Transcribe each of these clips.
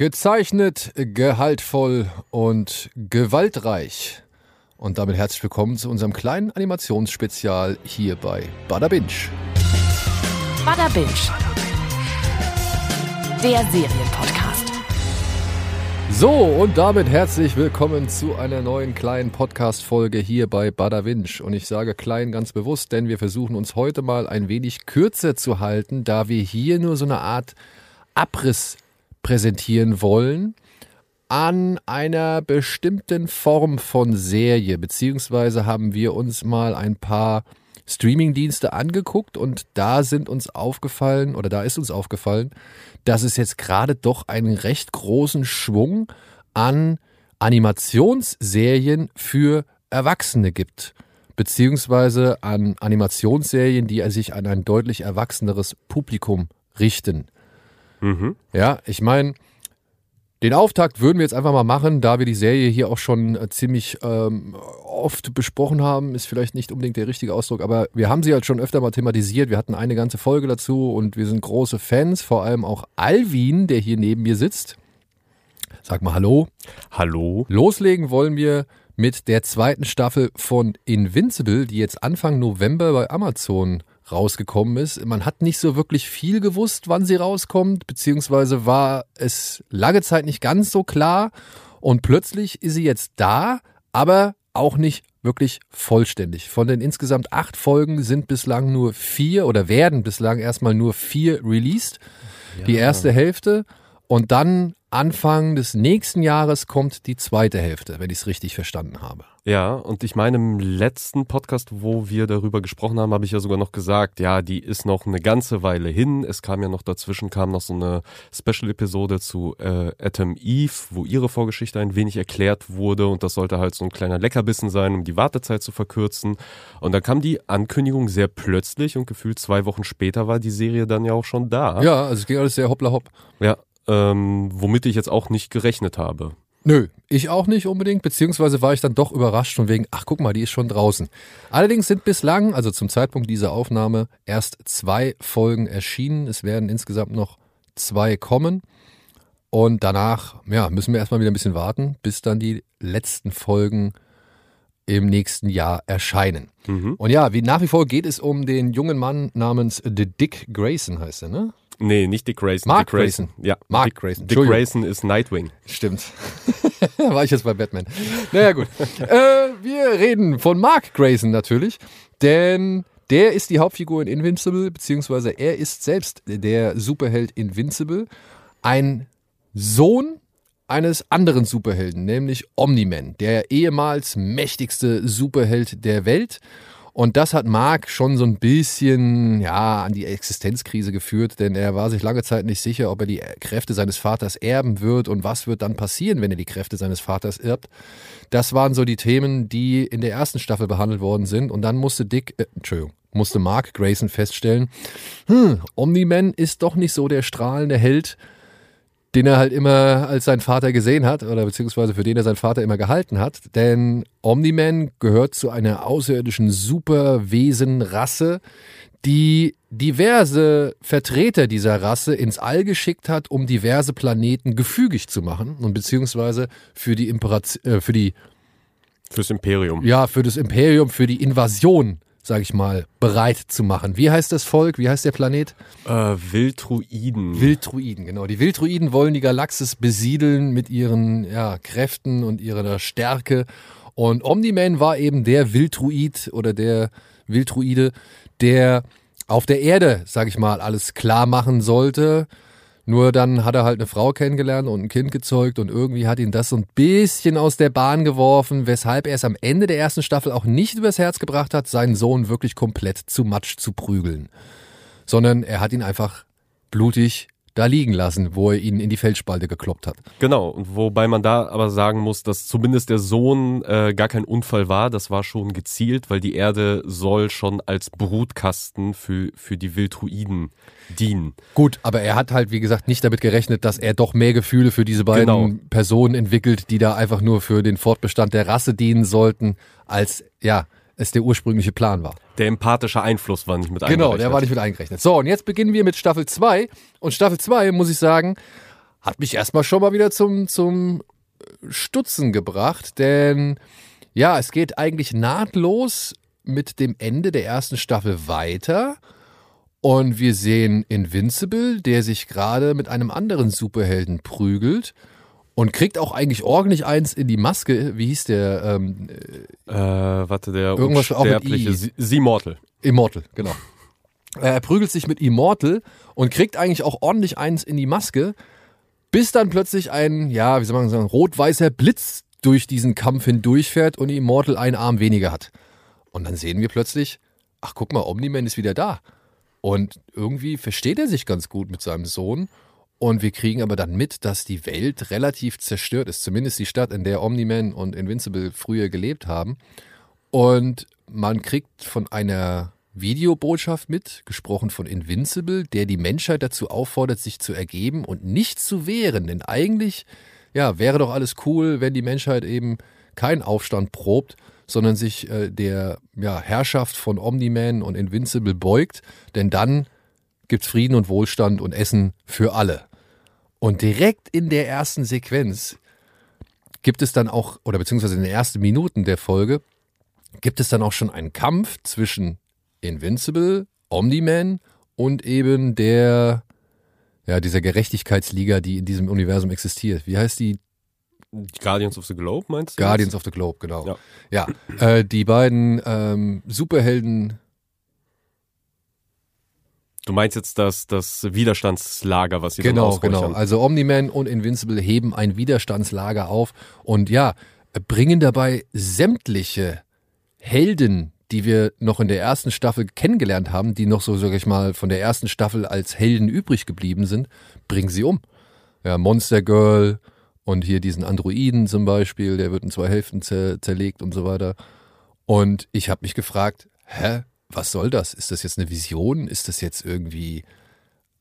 Gezeichnet, gehaltvoll und gewaltreich. Und damit herzlich willkommen zu unserem kleinen Animationsspezial hier bei Bada Binge. Bada Binge. Der Serienpodcast. So, und damit herzlich willkommen zu einer neuen kleinen Podcast-Folge hier bei Bada Binge. Und ich sage klein ganz bewusst, denn wir versuchen uns heute mal ein wenig kürzer zu halten, da wir hier nur so eine Art Abriss präsentieren wollen an einer bestimmten Form von Serie, beziehungsweise haben wir uns mal ein paar Streamingdienste angeguckt und da sind uns aufgefallen oder da ist uns aufgefallen, dass es jetzt gerade doch einen recht großen Schwung an Animationsserien für Erwachsene gibt, beziehungsweise an Animationsserien, die sich an ein deutlich erwachseneres Publikum richten. Mhm. Ja, ich meine, den Auftakt würden wir jetzt einfach mal machen, da wir die Serie hier auch schon äh, ziemlich ähm, oft besprochen haben, ist vielleicht nicht unbedingt der richtige Ausdruck, aber wir haben sie halt schon öfter mal thematisiert. Wir hatten eine ganze Folge dazu und wir sind große Fans, vor allem auch Alvin, der hier neben mir sitzt. Sag mal Hallo. Hallo. Loslegen wollen wir mit der zweiten Staffel von Invincible, die jetzt Anfang November bei Amazon rausgekommen ist. Man hat nicht so wirklich viel gewusst, wann sie rauskommt, beziehungsweise war es lange Zeit nicht ganz so klar. Und plötzlich ist sie jetzt da, aber auch nicht wirklich vollständig. Von den insgesamt acht Folgen sind bislang nur vier oder werden bislang erstmal nur vier released. Die erste Hälfte und dann Anfang des nächsten Jahres kommt die zweite Hälfte, wenn ich es richtig verstanden habe. Ja, und ich meine, im letzten Podcast, wo wir darüber gesprochen haben, habe ich ja sogar noch gesagt, ja, die ist noch eine ganze Weile hin. Es kam ja noch dazwischen, kam noch so eine Special-Episode zu äh, Atom Eve, wo ihre Vorgeschichte ein wenig erklärt wurde und das sollte halt so ein kleiner Leckerbissen sein, um die Wartezeit zu verkürzen. Und dann kam die Ankündigung sehr plötzlich und gefühlt zwei Wochen später war die Serie dann ja auch schon da. Ja, also es ging alles sehr hoppla hopp. Ja, ähm, womit ich jetzt auch nicht gerechnet habe. Nö, ich auch nicht unbedingt, beziehungsweise war ich dann doch überrascht von wegen, ach guck mal, die ist schon draußen. Allerdings sind bislang, also zum Zeitpunkt dieser Aufnahme, erst zwei Folgen erschienen. Es werden insgesamt noch zwei kommen. Und danach, ja, müssen wir erstmal wieder ein bisschen warten, bis dann die letzten Folgen im nächsten Jahr erscheinen. Mhm. Und ja, wie nach wie vor geht es um den jungen Mann namens The Dick Grayson, heißt er, ne? Nee, nicht Dick Grayson. Mark Dick Grayson. Ja, Mark Dick, Grayson. Dick. Grayson ist Nightwing. Stimmt. War ich jetzt bei Batman. Naja, gut. äh, wir reden von Mark Grayson natürlich, denn der ist die Hauptfigur in Invincible, beziehungsweise er ist selbst der Superheld Invincible. Ein Sohn eines anderen Superhelden, nämlich Omni-Man, der ehemals mächtigste Superheld der Welt. Und das hat Mark schon so ein bisschen ja, an die Existenzkrise geführt, denn er war sich lange Zeit nicht sicher, ob er die Kräfte seines Vaters erben wird und was wird dann passieren, wenn er die Kräfte seines Vaters erbt. Das waren so die Themen, die in der ersten Staffel behandelt worden sind. Und dann musste Dick, äh, Entschuldigung, musste Mark Grayson feststellen, hm, Omni-Man ist doch nicht so der strahlende Held, den er halt immer als sein Vater gesehen hat oder beziehungsweise für den er sein Vater immer gehalten hat. Denn Omni-Man gehört zu einer außerirdischen Superwesenrasse, die diverse Vertreter dieser Rasse ins All geschickt hat, um diverse Planeten gefügig zu machen und beziehungsweise für die Imperation, äh, für die Fürs Imperium. ja für das Imperium, für die Invasion, sag ich mal, bereit zu machen. Wie heißt das Volk? Wie heißt der Planet? Äh, Wildruiden. Wildruiden, genau. Die Wildruiden wollen die Galaxis besiedeln mit ihren ja, Kräften und ihrer Stärke. Und Omni-Man war eben der Wildruid oder der Wildruide, der auf der Erde, sag ich mal, alles klar machen sollte. Nur dann hat er halt eine Frau kennengelernt und ein Kind gezeugt und irgendwie hat ihn das so ein bisschen aus der Bahn geworfen, weshalb er es am Ende der ersten Staffel auch nicht übers Herz gebracht hat, seinen Sohn wirklich komplett zu Matsch zu prügeln. Sondern er hat ihn einfach blutig da liegen lassen, wo er ihn in die Felsspalte gekloppt hat. Genau, und wobei man da aber sagen muss, dass zumindest der Sohn äh, gar kein Unfall war, das war schon gezielt, weil die Erde soll schon als Brutkasten für, für die Wildruiden dienen. Gut, aber er hat halt, wie gesagt, nicht damit gerechnet, dass er doch mehr Gefühle für diese beiden Genau. Personen entwickelt, die da einfach nur für den Fortbestand der Rasse dienen sollten, als, ja, es der ursprüngliche Plan war. Der empathische Einfluss war nicht mit Genau, der eingerechnet. war nicht mit eingerechnet. So, und jetzt beginnen wir mit Staffel 2. Und Staffel 2, muss ich sagen, hat mich erstmal schon mal wieder zum, zum Stutzen gebracht, denn ja, es geht eigentlich nahtlos mit dem Ende der ersten Staffel weiter. Und wir sehen Invincible, der sich gerade mit einem anderen Superhelden prügelt und kriegt auch eigentlich ordentlich eins in die Maske. Wie hieß der? Ähm, Äh, warte, der Irgendwas unsterbliche I. Sie- Simortal. Immortal, genau. Er prügelt sich mit Immortal und kriegt eigentlich auch ordentlich eins in die Maske, bis dann plötzlich ein, ja, wie soll man sagen, rot-weißer Blitz durch diesen Kampf hindurchfährt und Immortal einen Arm weniger hat. Und dann sehen wir plötzlich, ach guck mal, Omni-Man ist wieder da. Und irgendwie versteht er sich ganz gut mit seinem Sohn. Und wir kriegen aber dann mit, dass die Welt relativ zerstört ist. Zumindest die Stadt, in der Omni-Man und Invincible früher gelebt haben. Und man kriegt von einer Videobotschaft mit, gesprochen von Invincible, der die Menschheit dazu auffordert, sich zu ergeben und nicht zu wehren. Denn eigentlich, ja, wäre doch alles cool, wenn die Menschheit eben keinen Aufstand probt, sondern sich äh, der ja, Herrschaft von Omni-Man und Invincible beugt. Denn dann gibt's Frieden und Wohlstand und Essen für alle. Und direkt in der ersten Sequenz gibt es dann auch, oder beziehungsweise in den ersten Minuten der Folge, gibt es dann auch schon einen Kampf zwischen Invincible, Omni-Man und eben der, ja, dieser Gerechtigkeitsliga, die in diesem Universum existiert. Wie heißt die? Guardians of the Globe, meinst du? Guardians of the Globe, genau. Ja. Ja, äh, die beiden ähm, Superhelden, Du meinst jetzt das, das Widerstandslager, was sie genau, genau. Also Omni-Man und Invincible heben ein Widerstandslager auf und ja, bringen dabei sämtliche Helden, die wir noch in der ersten Staffel kennengelernt haben, die noch so, sag ich mal, von der ersten Staffel als Helden übrig geblieben sind, bringen sie um. Ja, Monster Girl und hier diesen Androiden zum Beispiel, der wird in zwei Hälften zer zerlegt und so weiter. Und ich habe mich gefragt, hä, was soll das? Ist das jetzt eine Vision? Ist das jetzt irgendwie,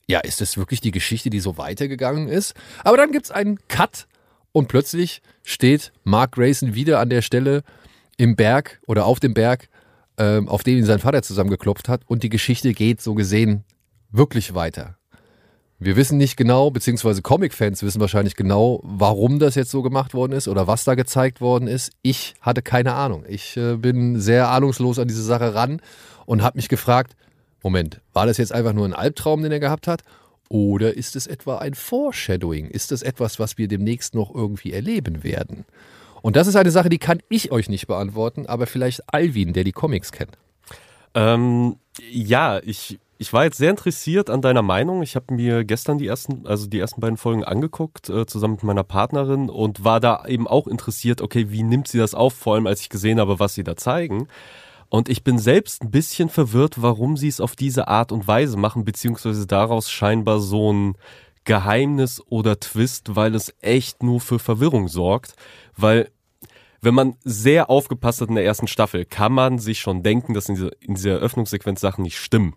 ja, ist das wirklich die Geschichte, die so weitergegangen ist? Aber dann gibt's einen Cut und plötzlich steht Mark Grayson wieder an der Stelle im Berg oder auf dem Berg, ähm, auf dem ihn sein Vater zusammengeklopft hat und die Geschichte geht so gesehen wirklich weiter. Wir wissen nicht genau, beziehungsweise Comic-Fans wissen wahrscheinlich genau, warum das jetzt so gemacht worden ist oder was da gezeigt worden ist. Ich hatte keine Ahnung. Ich äh, bin sehr ahnungslos an diese Sache ran und habe mich gefragt, Moment, war das jetzt einfach nur ein Albtraum, den er gehabt hat? Oder ist es etwa ein Foreshadowing? Ist das etwas, was wir demnächst noch irgendwie erleben werden? Und das ist eine Sache, die kann ich euch nicht beantworten, aber vielleicht Alvin, der die Comics kennt. Ähm, ja, ich, ich war jetzt sehr interessiert an deiner Meinung. Ich habe mir gestern die ersten, also die ersten beiden Folgen angeguckt, äh, zusammen mit meiner Partnerin und war da eben auch interessiert, okay, wie nimmt sie das auf, vor allem als ich gesehen habe, was sie da zeigen. Und ich bin selbst ein bisschen verwirrt, warum sie es auf diese Art und Weise machen, beziehungsweise daraus scheinbar so ein Geheimnis oder Twist, weil es echt nur für Verwirrung sorgt. Weil wenn man sehr aufgepasst hat in der ersten Staffel, kann man sich schon denken, dass in dieser, in dieser Eröffnungssequenz Sachen nicht stimmen.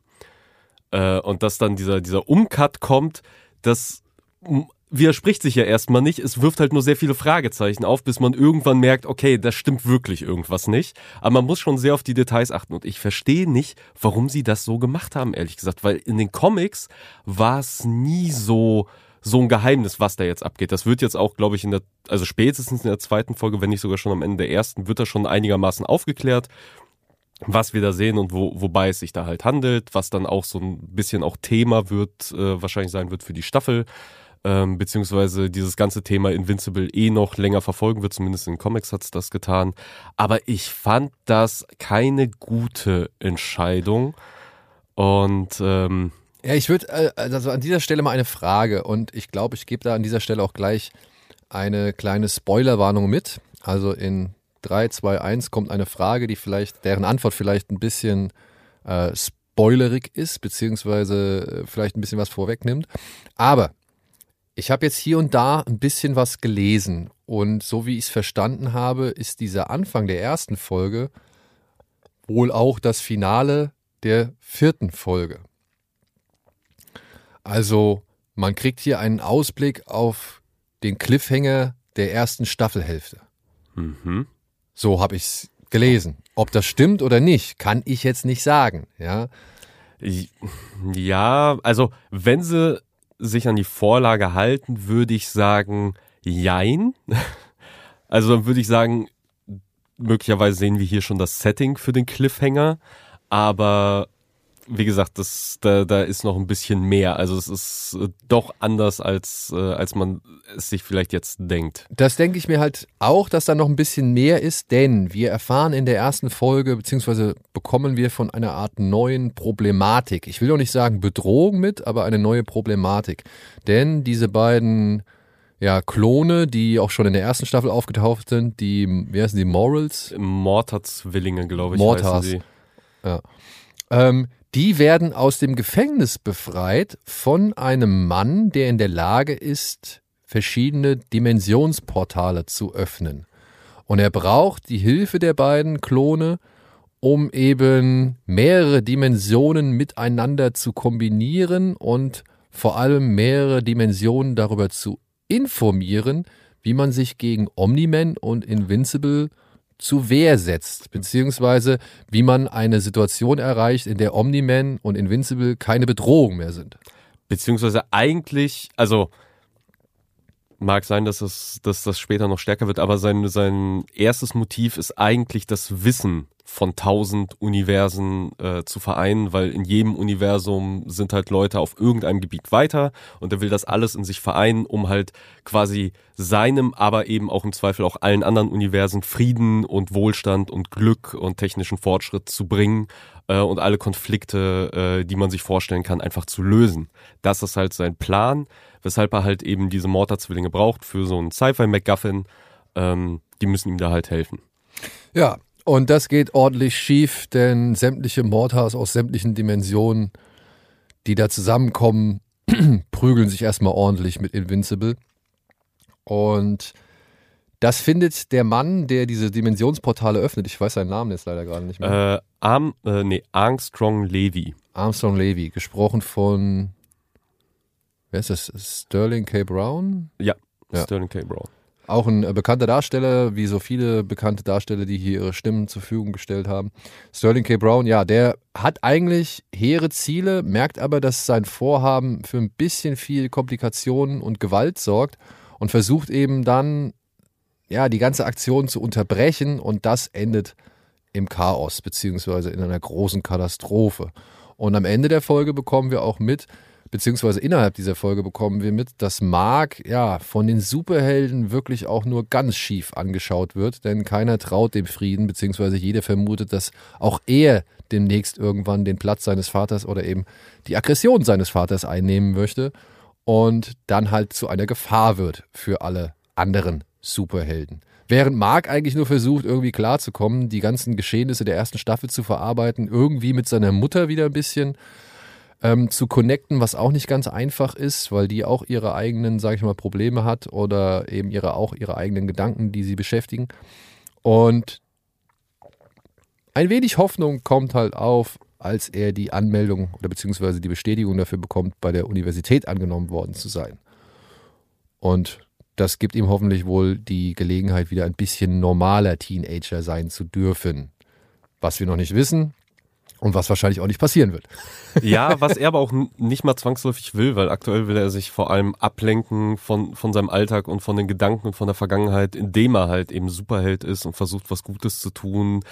Äh, und dass dann dieser, dieser Umcut kommt, das widerspricht sich ja erstmal nicht. Es wirft halt nur sehr viele Fragezeichen auf, bis man irgendwann merkt, okay, da stimmt wirklich irgendwas nicht. Aber man muss schon sehr auf die Details achten. Und ich verstehe nicht, warum sie das so gemacht haben, ehrlich gesagt. Weil in den Comics war es nie so, so ein Geheimnis, was da jetzt abgeht. Das wird jetzt auch, glaube ich, in der, also spätestens in der zweiten Folge, wenn nicht sogar schon am Ende der ersten, wird das schon einigermaßen aufgeklärt, was wir da sehen und wo, wobei es sich da halt handelt, was dann auch so ein bisschen auch Thema wird, äh, wahrscheinlich sein wird für die Staffel, ähm, beziehungsweise dieses ganze Thema Invincible eh noch länger verfolgen wird, zumindest in Comics hat's das getan. Aber ich fand das keine gute Entscheidung. Und ähm, Ja, ich würde äh, also an dieser Stelle mal eine Frage und ich glaube, ich gebe da an dieser Stelle auch gleich eine kleine Spoilerwarnung mit. Also in 3, 2, 1 kommt eine Frage, die vielleicht, deren Antwort vielleicht ein bisschen äh, spoilerig ist, beziehungsweise äh, vielleicht ein bisschen was vorwegnimmt. Aber ich habe jetzt hier und da ein bisschen was gelesen und so wie ich es verstanden habe, ist dieser Anfang der ersten Folge wohl auch das Finale der vierten Folge. Also man kriegt hier einen Ausblick auf den Cliffhanger der ersten Staffelhälfte. mhm. So habe ich es gelesen. Ob das stimmt oder nicht, kann ich jetzt nicht sagen. Ja, Ja, also wenn sie sich an die Vorlage halten, würde ich sagen, jein. Also dann würde ich sagen, möglicherweise sehen wir hier schon das Setting für den Cliffhanger, aber wie gesagt, das, da, da ist noch ein bisschen mehr. Also es ist äh, doch anders, als, äh, als man es sich vielleicht jetzt denkt. Das denke ich mir halt auch, dass da noch ein bisschen mehr ist, denn wir erfahren in der ersten Folge, beziehungsweise bekommen wir von einer Art neuen Problematik. Ich will doch nicht sagen Bedrohung mit, aber eine neue Problematik. Denn diese beiden ja, Klone, die auch schon in der ersten Staffel aufgetaucht sind, die, wie heißen die, Morals? Mortar-Zwillinge, glaube ich, Mortars. Ja. Ähm, die werden aus dem Gefängnis befreit von einem Mann, der in der Lage ist, verschiedene Dimensionsportale zu öffnen. Und er braucht die Hilfe der beiden Klone, um eben mehrere Dimensionen miteinander zu kombinieren und vor allem mehrere Dimensionen darüber zu informieren, wie man sich gegen Omni-Man und Invincible zu Wehr setzt, beziehungsweise wie man eine Situation erreicht, in der Omni-Man und Invincible keine Bedrohung mehr sind. Beziehungsweise eigentlich, also mag sein, dass, es, dass das später noch stärker wird, aber sein, sein erstes Motiv ist eigentlich das Wissen von tausend Universen äh, zu vereinen, weil in jedem Universum sind halt Leute auf irgendeinem Gebiet weiter und er will das alles in sich vereinen, um halt quasi seinem, aber eben auch im Zweifel auch allen anderen Universen Frieden und Wohlstand und Glück und technischen Fortschritt zu bringen äh, und alle Konflikte, äh, die man sich vorstellen kann, einfach zu lösen. Das ist halt sein Plan, weshalb er halt eben diese Mortar-Zwillinge braucht für so einen Sci-Fi-MacGuffin. Ähm, die müssen ihm da halt helfen. Ja, und das geht ordentlich schief, denn sämtliche Mortars aus sämtlichen Dimensionen, die da zusammenkommen, prügeln sich erstmal ordentlich mit Invincible. Und das findet der Mann, der diese Dimensionsportale öffnet. Ich weiß seinen Namen jetzt leider gerade nicht mehr. Äh, Arm, äh, nee, Armstrong Levy. Armstrong Levy, gesprochen von, wer ist das? Sterling K. Brown? Ja, Ja. Sterling K. Brown. Auch ein äh, bekannter Darsteller, wie so viele bekannte Darsteller, die hier ihre Stimmen zur Verfügung gestellt haben. Sterling K. Brown, ja, der hat eigentlich hehre Ziele, merkt aber, dass sein Vorhaben für ein bisschen viel Komplikationen und Gewalt sorgt und versucht eben dann, ja, die ganze Aktion zu unterbrechen und das endet im Chaos, beziehungsweise in einer großen Katastrophe. Und am Ende der Folge bekommen wir auch mit, beziehungsweise innerhalb dieser Folge bekommen wir mit, dass Mark ja von den Superhelden wirklich auch nur ganz schief angeschaut wird, denn keiner traut dem Frieden, beziehungsweise jeder vermutet, dass auch er demnächst irgendwann den Platz seines Vaters oder eben die Aggression seines Vaters einnehmen möchte und dann halt zu einer Gefahr wird für alle anderen Superhelden. Während Mark eigentlich nur versucht, irgendwie klarzukommen, die ganzen Geschehnisse der ersten Staffel zu verarbeiten, irgendwie mit seiner Mutter wieder ein bisschen ähm, zu connecten, was auch nicht ganz einfach ist, weil die auch ihre eigenen, sage ich mal, Probleme hat oder eben ihre auch ihre eigenen Gedanken, die sie beschäftigen. Und ein wenig Hoffnung kommt halt auf, als er die Anmeldung oder beziehungsweise die Bestätigung dafür bekommt, bei der Universität angenommen worden zu sein. Und das gibt ihm hoffentlich wohl die Gelegenheit, wieder ein bisschen normaler Teenager sein zu dürfen. Was wir noch nicht wissen und was wahrscheinlich auch nicht passieren wird. Ja, was er aber auch nicht mal zwangsläufig will, weil aktuell will er sich vor allem ablenken von, von seinem Alltag und von den Gedanken und von der Vergangenheit, indem er halt eben Superheld ist und versucht, was Gutes zu tun,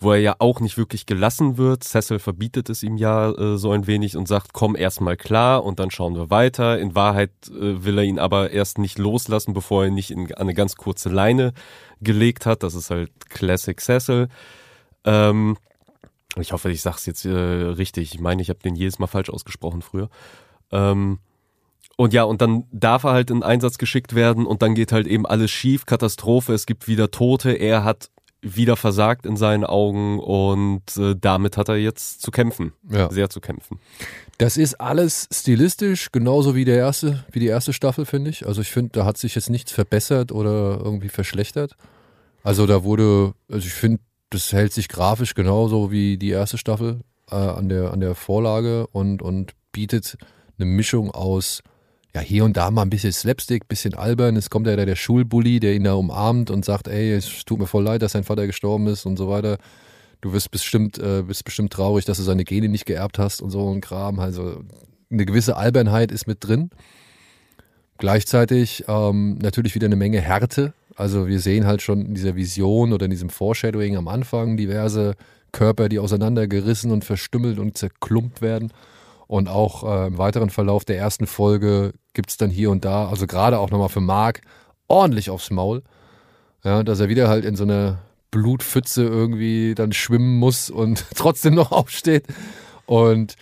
wo er ja auch nicht wirklich gelassen wird. Cecil verbietet es ihm ja äh, so ein wenig und sagt, komm erstmal klar und dann schauen wir weiter. In Wahrheit äh, will er ihn aber erst nicht loslassen, bevor er ihn nicht in eine ganz kurze Leine gelegt hat. Das ist halt Classic Cecil. Ähm, ich hoffe, ich sag's jetzt äh, richtig. Ich meine, ich habe den jedes Mal falsch ausgesprochen früher. Ähm, und ja, und dann darf er halt in Einsatz geschickt werden und dann geht halt eben alles schief, Katastrophe, es gibt wieder Tote, er hat wieder versagt in seinen Augen und äh, damit hat er jetzt zu kämpfen, Ja. sehr zu kämpfen. Das ist alles stilistisch genauso wie der erste, wie die erste Staffel, finde ich. Also ich finde, da hat sich jetzt nichts verbessert oder irgendwie verschlechtert. Also da wurde, also ich finde, das hält sich grafisch genauso wie die erste Staffel äh, an, der, an der Vorlage und, und bietet eine Mischung aus, ja, hier und da mal ein bisschen Slapstick, bisschen albern. Es kommt ja der, der Schulbully, der ihn da umarmt und sagt, ey, es tut mir voll leid, dass dein Vater gestorben ist und so weiter. Du wirst bestimmt, äh, bist bestimmt traurig, dass du seine Gene nicht geerbt hast und so ein Kram. Also eine gewisse Albernheit ist mit drin. Gleichzeitig ähm, natürlich wieder eine Menge Härte. Also wir sehen halt schon in dieser Vision oder in diesem Foreshadowing am Anfang diverse Körper, die auseinandergerissen und verstümmelt und zerklumpt werden. Und auch äh, im weiteren Verlauf der ersten Folge gibt es dann hier und da, also gerade auch nochmal für Mark, ordentlich aufs Maul. Ja, dass er wieder halt in so einer Blutpfütze irgendwie dann schwimmen muss und trotzdem noch aufsteht. Und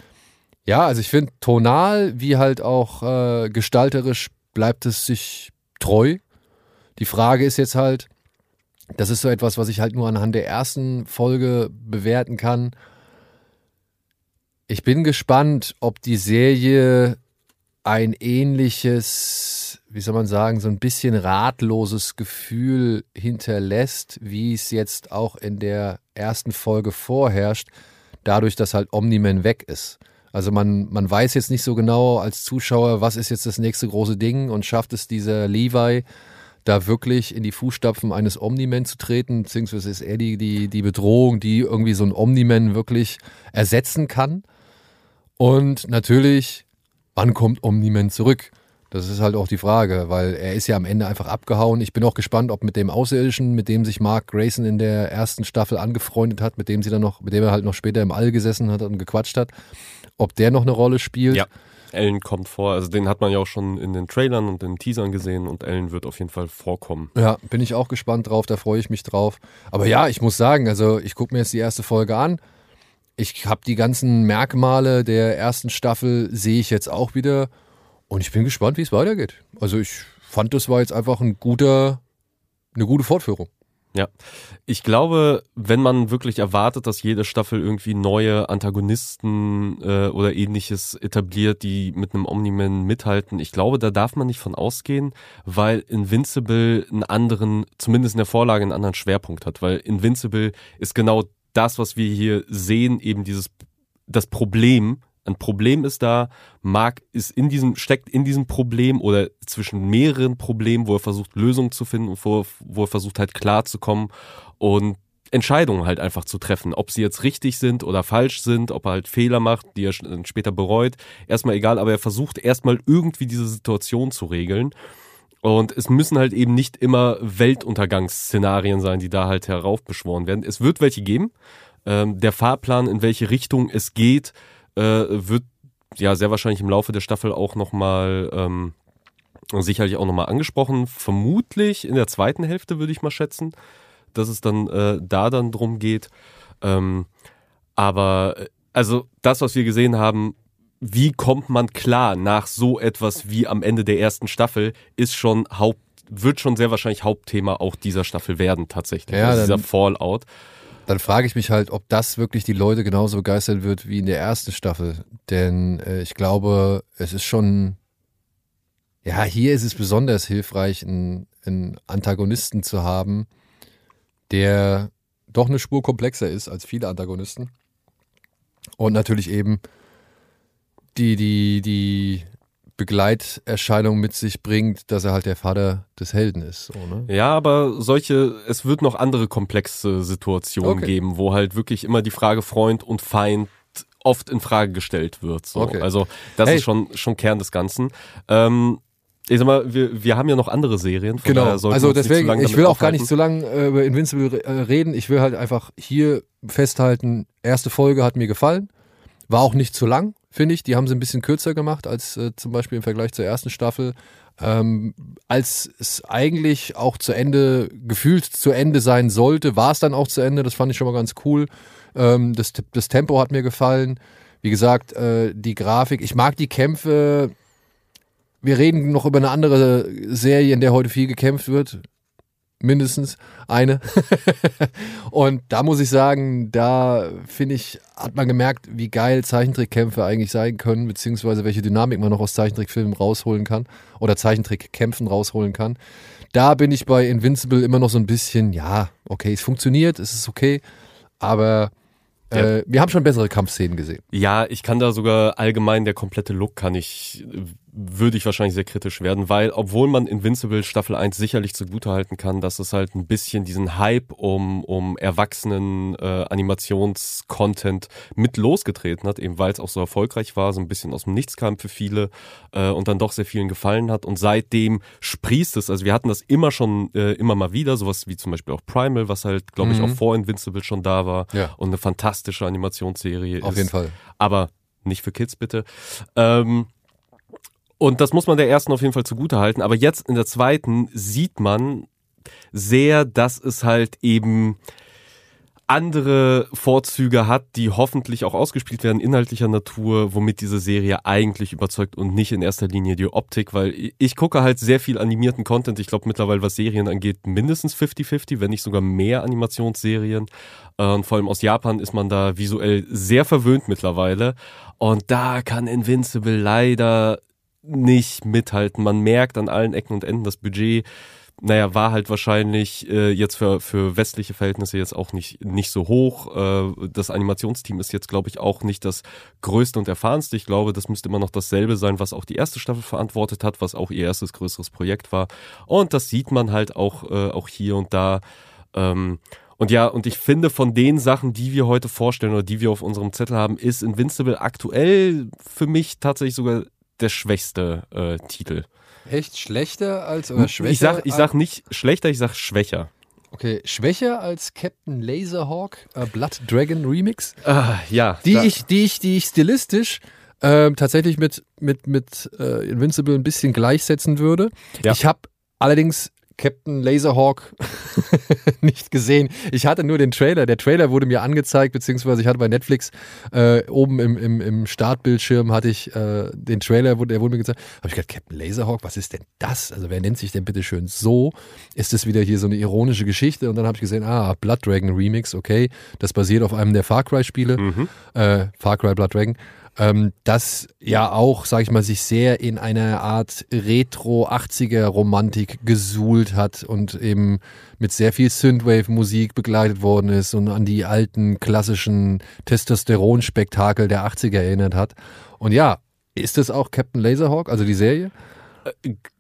ja, also ich finde, tonal wie halt auch äh, gestalterisch bleibt es sich treu. Die Frage ist jetzt halt, das ist so etwas, was ich halt nur anhand der ersten Folge bewerten kann. Ich bin gespannt, ob die Serie ein ähnliches, wie soll man sagen, so ein bisschen ratloses Gefühl hinterlässt, wie es jetzt auch in der ersten Folge vorherrscht, dadurch, dass halt Omni-Man weg ist. Also man, man weiß jetzt nicht so genau als Zuschauer, was ist jetzt das nächste große Ding und schafft es dieser Levi, da wirklich in die Fußstapfen eines Omni-Man zu treten, beziehungsweise ist er die, die, die Bedrohung, die irgendwie so ein Omni-Man wirklich ersetzen kann. Und natürlich, wann kommt Omni-Man zurück? Das ist halt auch die Frage, weil er ist ja am Ende einfach abgehauen. Ich bin auch gespannt, ob mit dem Außerirdischen, mit dem sich Mark Grayson in der ersten Staffel angefreundet hat, mit dem sie dann noch, mit dem er halt noch später im All gesessen hat und gequatscht hat, ob der noch eine Rolle spielt. Ja. Ellen kommt vor, also den hat man ja auch schon in den Trailern und den Teasern gesehen und Ellen wird auf jeden Fall vorkommen. Ja, bin ich auch gespannt drauf, da freue ich mich drauf. Aber ja, ich muss sagen, also ich gucke mir jetzt die erste Folge an. Ich habe die ganzen Merkmale der ersten Staffel, sehe ich jetzt auch wieder. Und ich bin gespannt, wie es weitergeht. Also ich fand, das war jetzt einfach ein guter, eine gute Fortführung. Ja, ich glaube, wenn man wirklich erwartet, dass jede Staffel irgendwie neue Antagonisten äh, oder ähnliches etabliert, die mit einem Omni-Man mithalten, ich glaube, da darf man nicht von ausgehen, weil Invincible einen anderen, zumindest in der Vorlage einen anderen Schwerpunkt hat, weil Invincible ist genau das, was wir hier sehen, eben dieses das Problem, ein Problem ist da, Mark ist in diesem, steckt in diesem Problem oder zwischen mehreren Problemen, wo er versucht, Lösungen zu finden und wo, wo er versucht halt klarzukommen und Entscheidungen halt einfach zu treffen. Ob sie jetzt richtig sind oder falsch sind, ob er halt Fehler macht, die er später bereut. Erstmal egal, aber er versucht erstmal irgendwie diese Situation zu regeln. Und es müssen halt eben nicht immer Weltuntergangsszenarien sein, die da halt heraufbeschworen werden. Es wird welche geben. Ähm, der Fahrplan, in welche Richtung es geht, äh, wird ja sehr wahrscheinlich im Laufe der Staffel auch nochmal ähm, sicherlich auch nochmal angesprochen. Vermutlich in der zweiten Hälfte würde ich mal schätzen, dass es dann äh, da dann drum geht. Ähm, aber äh, also das, was wir gesehen haben, wie kommt man klar nach so etwas wie am Ende der ersten Staffel, ist schon Haupt, wird schon sehr wahrscheinlich Hauptthema auch dieser Staffel werden tatsächlich. Ja, also dieser Fallout. Dann frage ich mich halt, ob das wirklich die Leute genauso begeistern wird wie in der ersten Staffel. Denn äh, ich glaube, es ist schon, ja, hier ist es besonders hilfreich, einen, einen Antagonisten zu haben, der doch eine Spur komplexer ist als viele Antagonisten. Und natürlich eben die, die, die Begleiterscheinung mit sich bringt, dass er halt der Vater des Helden ist. So, ne? Ja, aber solche, es wird noch andere komplexe Situationen Okay. geben, wo halt wirklich immer die Frage Freund und Feind oft in Frage gestellt wird. So. Okay. Also das Hey. ist schon, schon Kern des Ganzen. Ähm, ich sag mal, wir, wir haben ja noch andere Serien. Von Genau, also deswegen, lange ich will auch gar aufhalten. nicht zu lang äh, über Invincible äh, reden. Ich will halt einfach hier festhalten, erste Folge hat mir gefallen. War auch nicht zu lang, finde ich. Die haben sie ein bisschen kürzer gemacht als äh, zum Beispiel im Vergleich zur ersten Staffel. Ähm, als es eigentlich auch zu Ende, gefühlt zu Ende sein sollte, war es dann auch zu Ende. Das fand ich schon mal ganz cool. Ähm, das, das Tempo hat mir gefallen. Wie gesagt, äh, die Grafik. Ich mag die Kämpfe. Wir reden noch über eine andere Serie, in der heute viel gekämpft wird. Mindestens eine. und da muss ich sagen, da finde ich, hat man gemerkt, wie geil Zeichentrickkämpfe eigentlich sein können, beziehungsweise welche Dynamik man noch aus Zeichentrickfilmen rausholen kann oder Zeichentrickkämpfen rausholen kann. Da bin ich bei Invincible immer noch so ein bisschen, ja, okay, es funktioniert, es ist okay, aber äh, wir haben schon bessere Kampfszenen gesehen. Ja, ich kann da sogar allgemein der komplette Look kann ich würde ich wahrscheinlich sehr kritisch werden, weil obwohl man Invincible Staffel 1 sicherlich zugutehalten kann, dass es halt ein bisschen diesen Hype um, um erwachsenen äh, Animationscontent mit losgetreten hat, eben weil es auch so erfolgreich war, so ein bisschen aus dem Nichts kam für viele äh, und dann doch sehr vielen gefallen hat und seitdem sprießt es, also wir hatten das immer schon äh, immer mal wieder, sowas wie zum Beispiel auch Primal, was halt glaube ich Mhm. auch vor Invincible schon da war Ja. und eine fantastische Animationsserie Auf ist jeden Fall. aber nicht für Kids bitte. Ähm, und das muss man der ersten auf jeden Fall zugute halten. Aber jetzt in der zweiten sieht man sehr, dass es halt eben andere Vorzüge hat, die hoffentlich auch ausgespielt werden, inhaltlicher Natur, womit diese Serie eigentlich überzeugt und nicht in erster Linie die Optik, weil ich gucke halt sehr viel animierten Content. Ich glaube mittlerweile, was Serien angeht, mindestens 50-50, wenn nicht sogar mehr Animationsserien. Äh, Und vor allem aus Japan ist man da visuell sehr verwöhnt mittlerweile. Und da kann Invincible leider nicht mithalten. Man merkt an allen Ecken und Enden, das Budget, naja, war halt wahrscheinlich äh, jetzt für, für westliche Verhältnisse jetzt auch nicht, nicht so hoch. Äh, das Animationsteam ist jetzt, glaube ich, auch nicht das größte und erfahrenste. Ich glaube, das müsste immer noch dasselbe sein, was auch die erste Staffel verantwortet hat, was auch ihr erstes größeres Projekt war. Und das sieht man halt auch, äh, auch hier und da. Ähm, und ja, und ich finde, von den Sachen, die wir heute vorstellen oder die wir auf unserem Zettel haben, ist Invincible aktuell für mich tatsächlich sogar der schwächste äh, Titel. Echt schlechter als oder schwächer? Ich sag, ich sag nicht schlechter, ich sag schwächer. Okay, schwächer als Captain Laserhawk äh, Blood Dragon Remix, Ah, ja. die da- ich, die ich, die ich stilistisch ähm, tatsächlich mit mit mit äh, Invincible ein bisschen gleichsetzen würde. Ja. Ich habe allerdings Captain Laserhawk nicht gesehen. Ich hatte nur den Trailer. Der Trailer wurde mir angezeigt, beziehungsweise ich hatte bei Netflix äh, oben im, im, im Startbildschirm hatte ich äh, den Trailer, der wurde mir gezeigt. Habe ich gedacht, Captain Laserhawk, was ist denn das? Also wer nennt sich denn bitte schön so? Ist das wieder hier so eine ironische Geschichte? Und dann habe ich gesehen, ah, Blood Dragon Remix, okay. Das basiert auf einem der Far Cry Spiele. Mhm. Äh, Far Cry Blood Dragon. Ähm, das ja auch, sag ich mal, sich sehr in einer Art Retro-80er-Romantik gesuhlt hat und eben mit sehr viel Synthwave-Musik begleitet worden ist und an die alten klassischen Testosteron-Spektakel der 80er erinnert hat. Und ja, ist das auch Captain Laserhawk, also die Serie?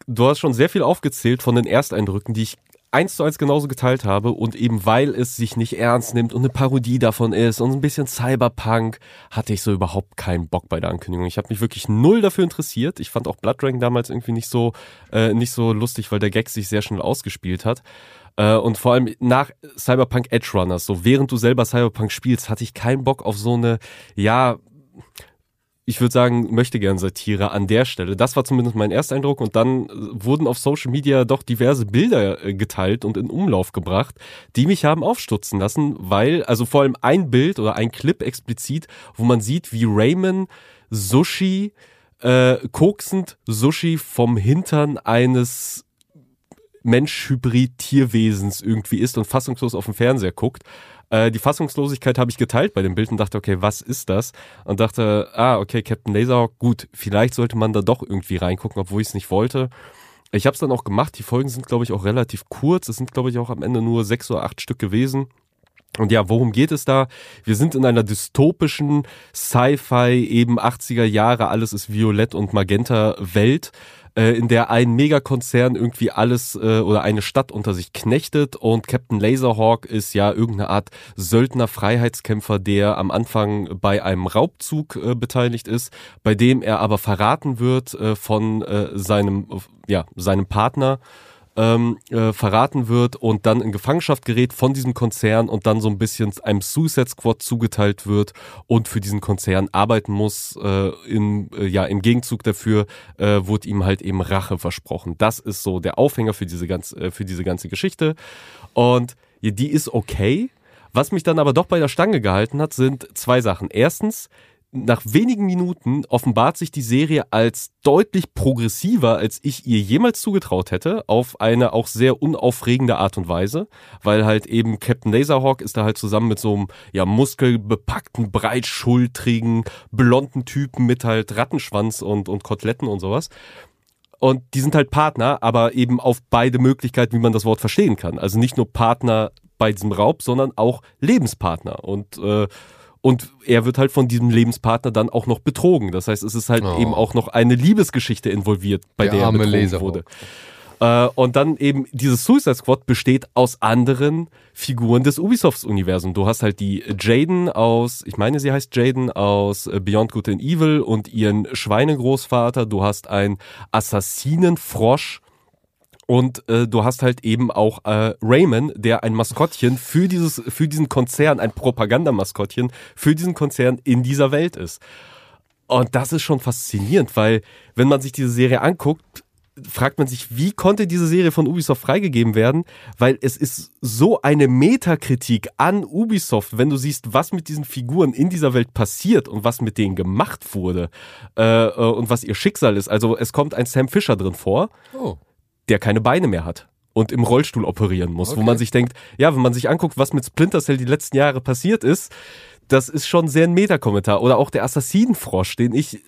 Du hast schon sehr viel aufgezählt von den Ersteindrücken, die ich eins zu eins genauso geteilt habe und eben weil es sich nicht ernst nimmt und eine Parodie davon ist und ein bisschen Cyberpunk, hatte ich so überhaupt keinen Bock bei der Ankündigung. Ich habe mich wirklich null dafür interessiert. Ich fand auch Blood Dragon damals irgendwie nicht so äh, nicht so lustig, weil der Gag sich sehr schnell ausgespielt hat. Äh, und vor allem nach Cyberpunk Edge Runners, so während du selber Cyberpunk spielst, hatte ich keinen Bock auf so eine, ja, ich würde sagen, möchte gern Satire an der Stelle. Das war zumindest mein Ersteindruck und dann äh, wurden auf Social Media doch diverse Bilder äh, geteilt und in Umlauf gebracht, die mich haben aufstutzen lassen, weil, also vor allem ein Bild oder ein Clip explizit, wo man sieht, wie Raymond Sushi, äh, koksend Sushi vom Hintern eines Mensch-Hybrid-Tierwesens irgendwie ist und fassungslos auf den Fernseher guckt. Äh, die Fassungslosigkeit habe ich geteilt bei dem Bild und dachte, okay, was ist das? Und dachte, ah, okay, Captain Laserhawk, gut, vielleicht sollte man da doch irgendwie reingucken, obwohl ich es nicht wollte. Ich habe es dann auch gemacht. Die Folgen sind, glaube ich, auch relativ kurz. Es sind, glaube ich, auch am Ende nur sechs oder acht Stück gewesen. Und ja, worum geht es da? Wir sind in einer dystopischen Sci-Fi, eben 80er Jahre, alles ist violett und magenta Welt, äh, in der ein Megakonzern irgendwie alles äh, oder eine Stadt unter sich knechtet und Captain Laserhawk ist ja irgendeine Art Söldner-Freiheitskämpfer, der am Anfang bei einem Raubzug äh, beteiligt ist, bei dem er aber verraten wird äh, von äh, seinem, ja, seinem Partner, ähm, äh, verraten wird und dann in Gefangenschaft gerät von diesem Konzern und dann so ein bisschen einem Suicide Squad zugeteilt wird und für diesen Konzern arbeiten muss. Äh, in, äh, ja, Im Gegenzug dafür äh, wurde ihm halt eben Rache versprochen. Das ist so der Aufhänger für diese, ganz, äh, für diese ganze Geschichte. Und ja, die ist okay. Was mich dann aber doch bei der Stange gehalten hat, sind zwei Sachen. Erstens, nach wenigen Minuten offenbart sich die Serie als deutlich progressiver, als ich ihr jemals zugetraut hätte, auf eine auch sehr unaufregende Art und Weise, weil halt eben Captain Laserhawk ist da halt zusammen mit so einem ja muskelbepackten, breitschultrigen, blonden Typen mit halt Rattenschwanz und, und Koteletten und sowas. Und die sind halt Partner, aber eben auf beide Möglichkeiten, wie man das Wort verstehen kann. Also nicht nur Partner bei diesem Raub, sondern auch Lebenspartner. Und äh, Und er wird halt von diesem Lebenspartner dann auch noch betrogen. Das heißt, es ist halt Oh. eben auch noch eine Liebesgeschichte involviert, bei Der der, er arme betrogen Laserhawk. wurde. Äh, und dann eben dieses Suicide Squad besteht aus anderen Figuren des Ubisofts-Universums. Du hast halt die Jaden aus, ich meine, sie heißt Jaden aus Beyond Good and Evil und ihren Schweinegroßvater. Du hast einen Assassinenfrosch. Und äh, du hast halt eben auch äh, Rayman, der ein Maskottchen für dieses, für diesen Konzern, ein Propagandamaskottchen für diesen Konzern in dieser Welt ist. Und das ist schon faszinierend, weil wenn man sich diese Serie anguckt, fragt man sich, wie konnte diese Serie von Ubisoft freigegeben werden? Weil es ist so eine Metakritik an Ubisoft, wenn du siehst, was mit diesen Figuren in dieser Welt passiert und was mit denen gemacht wurde äh, äh, und was ihr Schicksal ist. Also es kommt ein Sam Fisher drin vor, Oh. Der keine Beine mehr hat und im Rollstuhl operieren muss, wo Okay. man sich denkt, ja, wenn man sich anguckt, was mit Splinter Cell die letzten Jahre passiert ist, das ist schon sehr ein Metakommentar. Oder auch der Assassinenfrosch, den ich,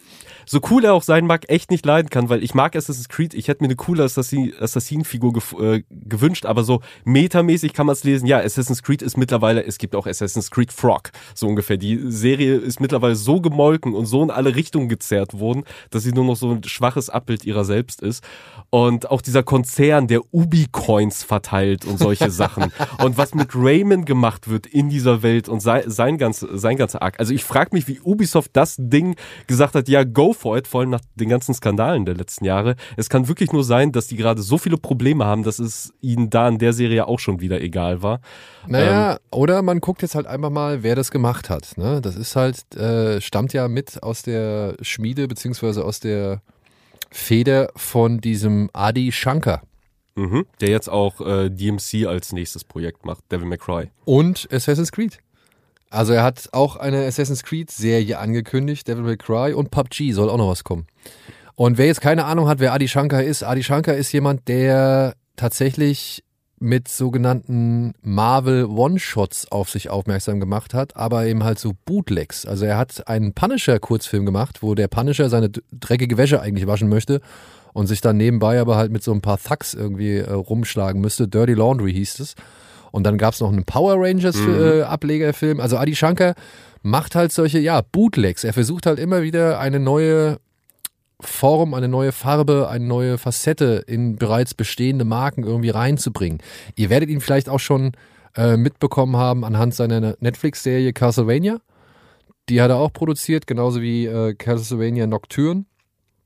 so cool er auch sein mag, echt nicht leiden kann, weil ich mag Assassin's Creed, ich hätte mir eine coole Assassin- Assassinenfigur gef- äh, gewünscht, aber so metamäßig kann man es lesen, ja, Assassin's Creed ist mittlerweile, es gibt auch Assassin's Creed Frog, so ungefähr. Die Serie ist mittlerweile so gemolken und so in alle Richtungen gezerrt worden, dass sie nur noch so ein schwaches Abbild ihrer selbst ist. Und auch dieser Konzern, der Ubi-Coins verteilt und solche Sachen. Und was mit Rayman gemacht wird in dieser Welt und sein, sein, ganz, sein ganzer Arc. Also ich frage mich, wie Ubisoft das Ding gesagt hat, ja, go for it, vor allem nach den ganzen Skandalen der letzten Jahre. Es kann wirklich nur sein, dass die gerade so viele Probleme haben, dass es ihnen da in der Serie auch schon wieder egal war. Naja, oder man guckt jetzt halt einfach mal, wer das gemacht hat. Ne? Das ist halt, äh, stammt ja mit aus der Schmiede beziehungsweise aus der Feder von diesem Adi Shankar Mhm. Der jetzt auch äh, DMC als nächstes Projekt macht, Devil May Cry. und Assassin's Creed. Also er hat auch eine Assassin's Creed Serie angekündigt, Devil May Cry und PUBG soll auch noch was kommen. Und wer jetzt keine Ahnung hat, wer Adi Shankar ist, Adi Shankar ist jemand, der tatsächlich mit sogenannten Marvel One-Shots auf sich aufmerksam gemacht hat, aber eben halt so Bootlegs. Also er hat einen Punisher-Kurzfilm gemacht, wo der Punisher seine dreckige Wäsche eigentlich waschen möchte und sich dann nebenbei aber halt mit so ein paar Thugs irgendwie äh, rumschlagen müsste. Dirty Laundry hieß es. Und dann gab es noch einen Power Rangers äh, Ablegerfilm. Also Adi Shankar macht halt solche, ja, Bootlegs. Er versucht halt immer wieder eine neue Form, eine neue Farbe, eine neue Facette in bereits bestehende Marken irgendwie reinzubringen. Ihr werdet ihn vielleicht auch schon äh, mitbekommen haben anhand seiner Netflix-Serie Castlevania. Die hat er auch produziert, genauso wie äh, Castlevania Nocturne.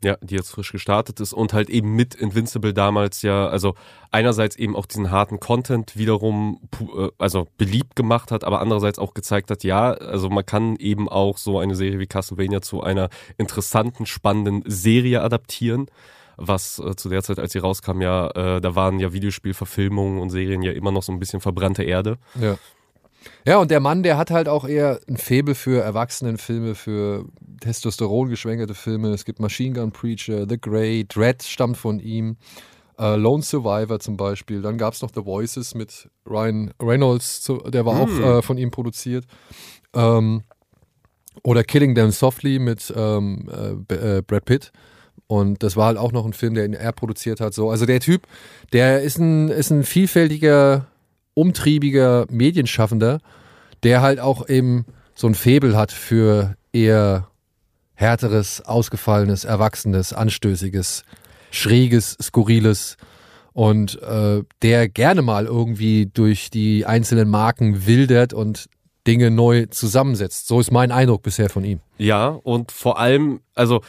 Ja, die jetzt frisch gestartet ist und halt eben mit Invincible damals ja, also einerseits eben auch diesen harten Content wiederum äh, also beliebt gemacht hat, aber andererseits auch gezeigt hat, ja, also man kann eben auch so eine Serie wie Castlevania zu einer interessanten, spannenden Serie adaptieren. Was äh, zu der Zeit, als sie rauskam, ja, äh, da waren ja Videospielverfilmungen und Serien ja immer noch so ein bisschen verbrannte Erde. Ja. Ja, und der Mann, der hat halt auch eher ein Faible für Erwachsenenfilme, für Testosteron geschwängerte Filme. Es gibt Machine Gun Preacher, The Grey, Dread stammt von ihm, äh, Lone Survivor zum Beispiel. Dann gab es noch The Voices mit Ryan Reynolds, der war auch äh, von ihm produziert. Ähm, oder Killing Them Softly mit ähm, äh, äh, Brad Pitt. Und das war halt auch noch ein Film, den er produziert hat. So, also der Typ, der ist ein, ist ein vielfältiger, umtriebiger Medienschaffender, der halt auch eben so ein Faible hat für eher härteres, ausgefallenes, erwachsenes, anstößiges, schräges, skurriles und äh, der gerne mal irgendwie durch die einzelnen Marken wildert und Dinge neu zusammensetzt. So ist mein Eindruck bisher von ihm. Ja, und vor allem, also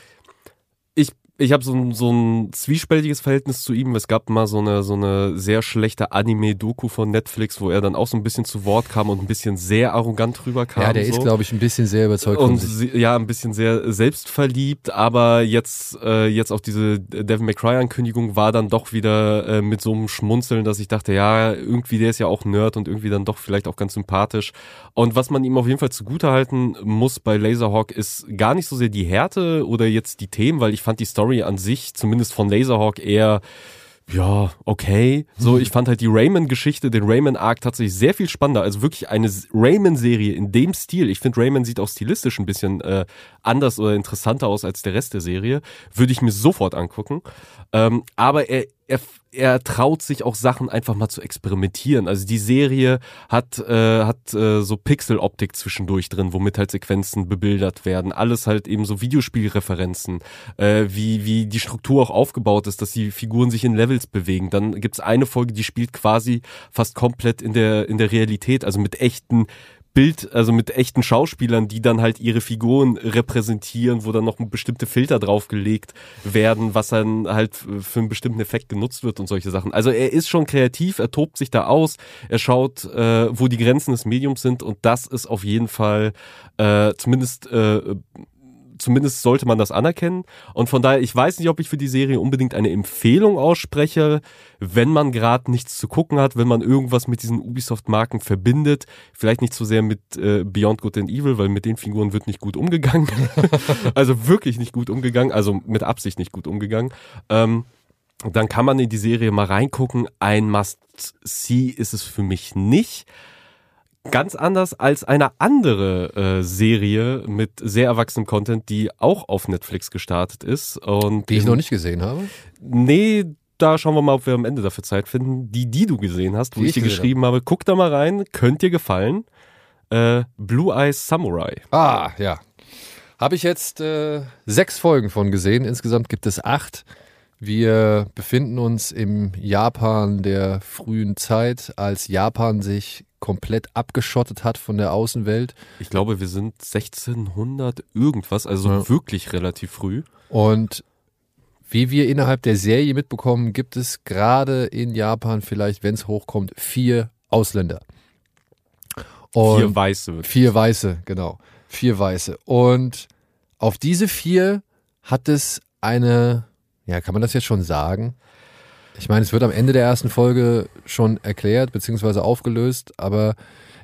ich, habe so ein, so ein zwiespältiges Verhältnis zu ihm. Es gab mal so eine, so eine sehr schlechte Anime-Doku von Netflix, wo er dann auch so ein bisschen zu Wort kam und ein bisschen sehr arrogant rüberkam. Ja, der so. ist, glaube ich, ein bisschen sehr überzeugt und sie, ja, ein bisschen sehr selbstverliebt, aber jetzt, äh, jetzt auch diese Devil May Cry Ankündigung war dann doch wieder äh, mit so einem Schmunzeln, dass ich dachte, ja, irgendwie der ist ja auch Nerd und irgendwie dann doch vielleicht auch ganz sympathisch. Und was man ihm auf jeden Fall zugutehalten muss bei Laserhawk ist gar nicht so sehr die Härte oder jetzt die Themen, weil ich fand die Story an sich, zumindest von Laserhawk, eher ja, okay. So, ich fand halt die Rayman-Geschichte, den Rayman-Arc tatsächlich sehr viel spannender. Also wirklich eine Rayman-Serie in dem Stil. Ich finde, Rayman sieht auch stilistisch ein bisschen äh, anders oder interessanter aus als der Rest der Serie. Würde ich mir sofort angucken. Ähm, aber er er, er traut sich auch Sachen einfach mal zu experimentieren. Also die Serie hat, äh, hat äh, so Pixel-Optik zwischendurch drin, womit halt Sequenzen bebildert werden. Alles halt eben so Videospielreferenzen, äh, wie, wie die Struktur auch aufgebaut ist, dass die Figuren sich in Levels bewegen. Dann gibt's eine Folge, die spielt quasi fast komplett in der, in der Realität, also mit echten Bild, also mit echten Schauspielern, die dann halt ihre Figuren repräsentieren, wo dann noch bestimmte Filter draufgelegt werden, was dann halt für einen bestimmten Effekt genutzt wird und solche Sachen. Also er ist schon kreativ, er tobt sich da aus, er schaut, äh, wo die Grenzen des Mediums sind und das ist auf jeden Fall äh, zumindest äh, zumindest sollte man das anerkennen. Und von daher, ich weiß nicht, ob ich für die Serie unbedingt eine Empfehlung ausspreche, wenn man gerade nichts zu gucken hat, wenn man irgendwas mit diesen Ubisoft-Marken verbindet. Vielleicht nicht so sehr mit äh, Beyond Good and Evil, weil mit den Figuren wird nicht gut umgegangen. also wirklich nicht gut umgegangen, also mit Absicht nicht gut umgegangen. Ähm, dann kann man in die Serie mal reingucken. Ein Must-See ist es für mich nicht ganz anders als eine andere äh, Serie mit sehr erwachsenem Content, die auch auf Netflix gestartet ist. Und die ich noch nicht gesehen habe? Nee, da schauen wir mal, ob wir am Ende dafür Zeit finden. Die, die du gesehen hast, wo die ich dir geschrieben habe. habe, guck da mal rein, könnt dir gefallen. Äh, Blue Eyes Samurai. Ah, ja. Habe ich jetzt äh, sechs Folgen von gesehen. Insgesamt gibt es acht. Wir befinden uns im Japan der frühen Zeit, als Japan sich komplett abgeschottet hat von der Außenwelt. Ich glaube, wir sind 1600 irgendwas, also ja. wirklich relativ früh. Und wie wir innerhalb der Serie mitbekommen, gibt es gerade in Japan vielleicht, wenn es hochkommt, vier Ausländer. Und vier Weiße. Vier Weiße, genau. Vier Weiße. Und auf diese vier hat es eine ja, kann man das jetzt schon sagen? Ich meine, es wird am Ende der ersten Folge schon erklärt bzw. aufgelöst, aber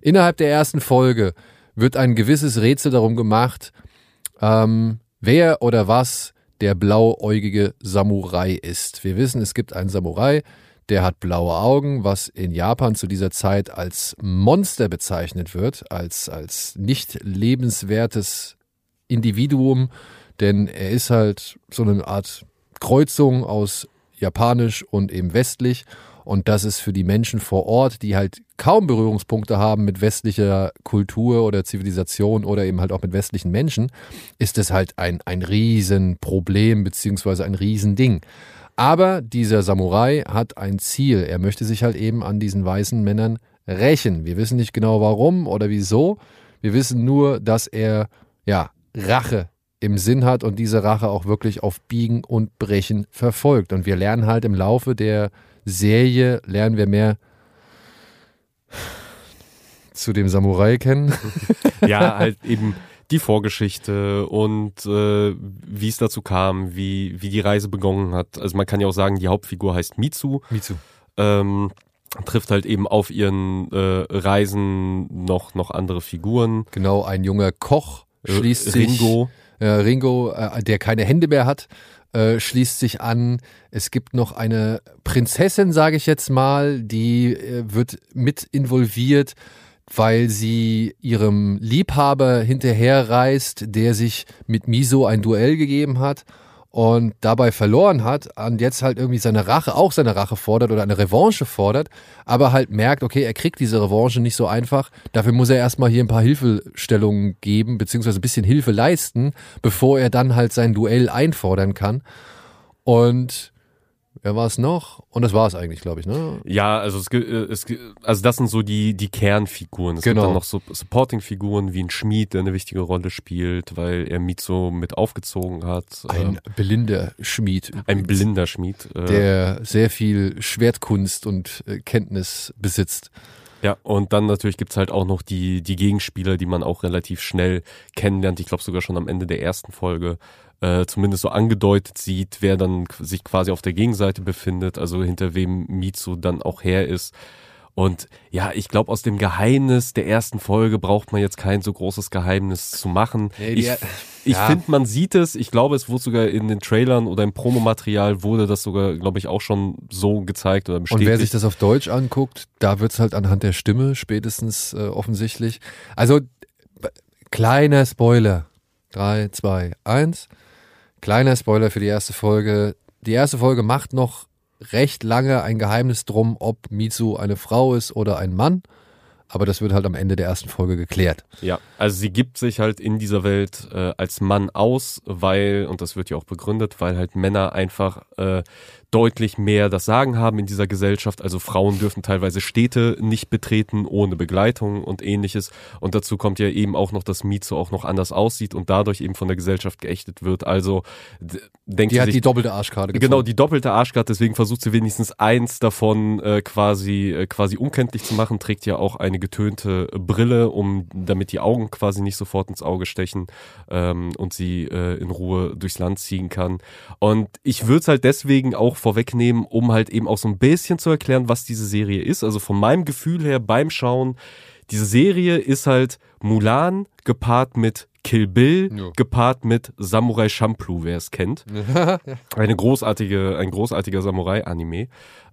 innerhalb der ersten Folge wird ein gewisses Rätsel darum gemacht, ähm, wer oder was der blauäugige Samurai ist. Wir wissen, es gibt einen Samurai, der hat blaue Augen, was in Japan zu dieser Zeit als Monster bezeichnet wird, als, als nicht lebenswertes Individuum, denn er ist halt so eine Art Kreuzung aus japanisch und eben westlich. Und das ist für die Menschen vor Ort, die halt kaum Berührungspunkte haben mit westlicher Kultur oder Zivilisation oder eben halt auch mit westlichen Menschen, ist es halt ein, ein Riesenproblem beziehungsweise ein Riesending. Aber dieser Samurai hat ein Ziel. Er möchte sich halt eben an diesen weißen Männern rächen. Wir wissen nicht genau warum oder wieso. Wir wissen nur, dass er ja Rache im Sinn hat und diese Rache auch wirklich auf Biegen und Brechen verfolgt. Und wir lernen halt im Laufe der Serie, lernen wir mehr zu dem Samurai kennen. ja, halt eben die Vorgeschichte und äh, wie es dazu kam, wie, wie die Reise begonnen hat. Also man kann ja auch sagen, die Hauptfigur heißt Mitsu. Mitsu. Ähm, trifft halt eben auf ihren äh, Reisen noch, noch andere Figuren. Genau, ein junger Koch schließt sich Ringo äh, Ringo, äh, der keine Hände mehr hat, äh, schließt sich an. Es gibt noch eine Prinzessin, sage ich jetzt mal, die äh, wird mit involviert, weil sie ihrem Liebhaber hinterherreist, der sich mit Miso ein Duell gegeben hat und dabei verloren hat und jetzt halt irgendwie seine Rache, auch seine Rache fordert oder eine Revanche fordert, aber halt merkt, okay, er kriegt diese Revanche nicht so einfach. Dafür muss er erstmal hier ein paar Hilfestellungen geben, beziehungsweise ein bisschen Hilfe leisten, bevor er dann halt sein Duell einfordern kann. Und Wer war es noch? Und das war es eigentlich, glaube ich, ne? Ja, also es, es also das sind so die die Kernfiguren. Es genau. gibt dann noch so Supporting-Figuren wie ein Schmied, der eine wichtige Rolle spielt, weil er Mizo mit aufgezogen hat. Ein äh, blinder Schmied. Übrigens, ein blinder Schmied. Äh, der sehr viel Schwertkunst und äh, Kenntnis besitzt. Ja, und dann natürlich gibt's halt auch noch die, die Gegenspieler, die man auch relativ schnell kennenlernt. Ich glaube sogar schon am Ende der ersten Folge äh, zumindest so angedeutet sieht, wer dann sich quasi auf der Gegenseite befindet, also hinter wem Mitsu dann auch her ist. Und ja, ich glaube, aus dem Geheimnis der ersten Folge braucht man jetzt kein so großes Geheimnis zu machen. Nee, ich ich ja. finde, man sieht es. Ich glaube, es wurde sogar in den Trailern oder im Promomaterial wurde das sogar, glaube ich, auch schon so gezeigt oder bestätigt. Und wer sich das auf Deutsch anguckt, da wird es halt anhand der Stimme spätestens äh, offensichtlich. Also, kleiner Spoiler. Drei, zwei, eins. Kleiner Spoiler für die erste Folge. Die erste Folge macht noch recht lange ein Geheimnis drum, ob Mitsu eine Frau ist oder ein Mann. Aber das wird halt am Ende der ersten Folge geklärt. Ja, also sie gibt sich halt in dieser Welt äh, als Mann aus, weil, und das wird ja auch begründet, weil halt Männer einfach äh, deutlich mehr das Sagen haben in dieser Gesellschaft. Also Frauen dürfen teilweise Städte nicht betreten ohne Begleitung und ähnliches. Und dazu kommt ja eben auch noch, dass Mizo auch noch anders aussieht und dadurch eben von der Gesellschaft geächtet wird. Also denkt Die hat sich, die doppelte Arschkarte gezogen. Genau, die doppelte Arschkarte, deswegen versucht sie wenigstens eins davon äh, quasi, äh, quasi unkenntlich zu machen, trägt ja auch eine getönte Brille, um damit die Augen quasi nicht sofort ins Auge stechen ähm, und sie äh, in Ruhe durchs Land ziehen kann. Und ich würde es halt deswegen auch vorwegnehmen, um halt eben auch so ein bisschen zu erklären, was diese Serie ist. Also von meinem Gefühl her beim Schauen, diese Serie ist halt Mulan gepaart mit Kill Bill, Ja. gepaart mit Samurai Champloo, wer es kennt. Eine großartige, ein großartiger Samurai-Anime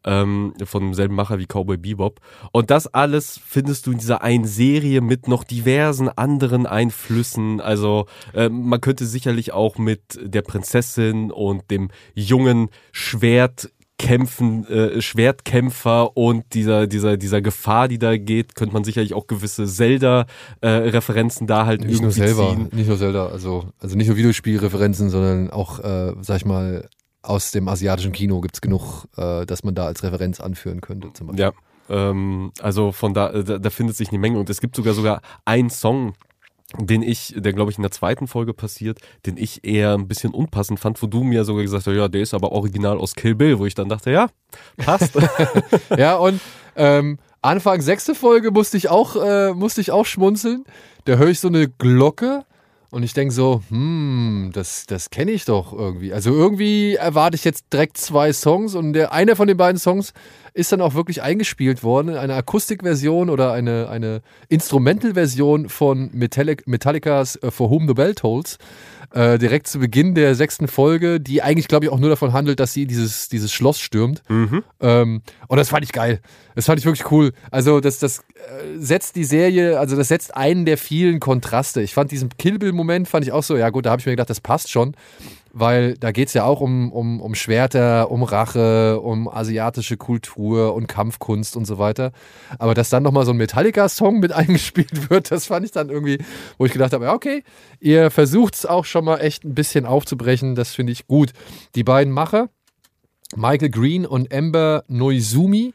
ähm, von demselben Macher wie Cowboy Bebop. Und das alles findest du in dieser einen Serie mit noch diversen anderen Einflüssen. Also ähm, man könnte sicherlich auch mit der Prinzessin und dem jungen Schwert Kämpfen, äh, Schwertkämpfer und dieser, dieser, dieser Gefahr, die da geht, könnte man sicherlich auch gewisse Zelda-Referenzen da halt Nicht nur irgendwie selber, ziehen. nicht nur Zelda, also, also nicht nur Videospielreferenzen, sondern auch, äh, sag ich mal, aus dem asiatischen Kino gibt's genug, äh, dass man da als Referenz anführen könnte. Zum Beispiel. Ja, ähm, also von da, da, da findet sich eine Menge und es gibt sogar sogar einen Song, den ich, der glaube ich in der zweiten Folge passiert, den ich eher ein bisschen unpassend fand, wo du mir sogar gesagt hast, ja, der ist aber original aus Kill Bill, wo ich dann dachte, ja, passt. Ja, und ähm, Anfang sechste Folge musste ich auch, äh, musste ich auch schmunzeln. Da höre ich so eine Glocke und ich denke so, hm, das, das kenne ich doch irgendwie. Also irgendwie erwarte ich jetzt direkt zwei Songs und der einer von den beiden Songs ist dann auch wirklich eingespielt worden, eine Akustikversion oder eine, eine Instrumental-Version von Metallic, Metallicas äh, For Whom the Bell Tolls. Äh, direkt zu Beginn der sechsten Folge, die eigentlich, glaube ich, auch nur davon handelt, dass sie dieses, dieses Schloss stürmt. Ähm, und das fand ich geil. Das fand ich wirklich cool. Also, das, das äh, setzt die Serie, also das setzt einen der vielen Kontraste. Ich fand diesen Kill Bill-Moment, fand ich auch so, ja gut, da habe ich mir gedacht, das passt schon. Weil da geht's ja auch um, um, um Schwerter, um Rache, um asiatische Kultur und Kampfkunst und so weiter. Aber dass dann nochmal so ein Metallica-Song mit eingespielt wird, das fand ich dann irgendwie, wo ich gedacht habe, ja, okay, ihr versucht's auch schon mal echt ein bisschen aufzubrechen, das finde ich gut. Die beiden Macher, Michael Green und Amber Noizumi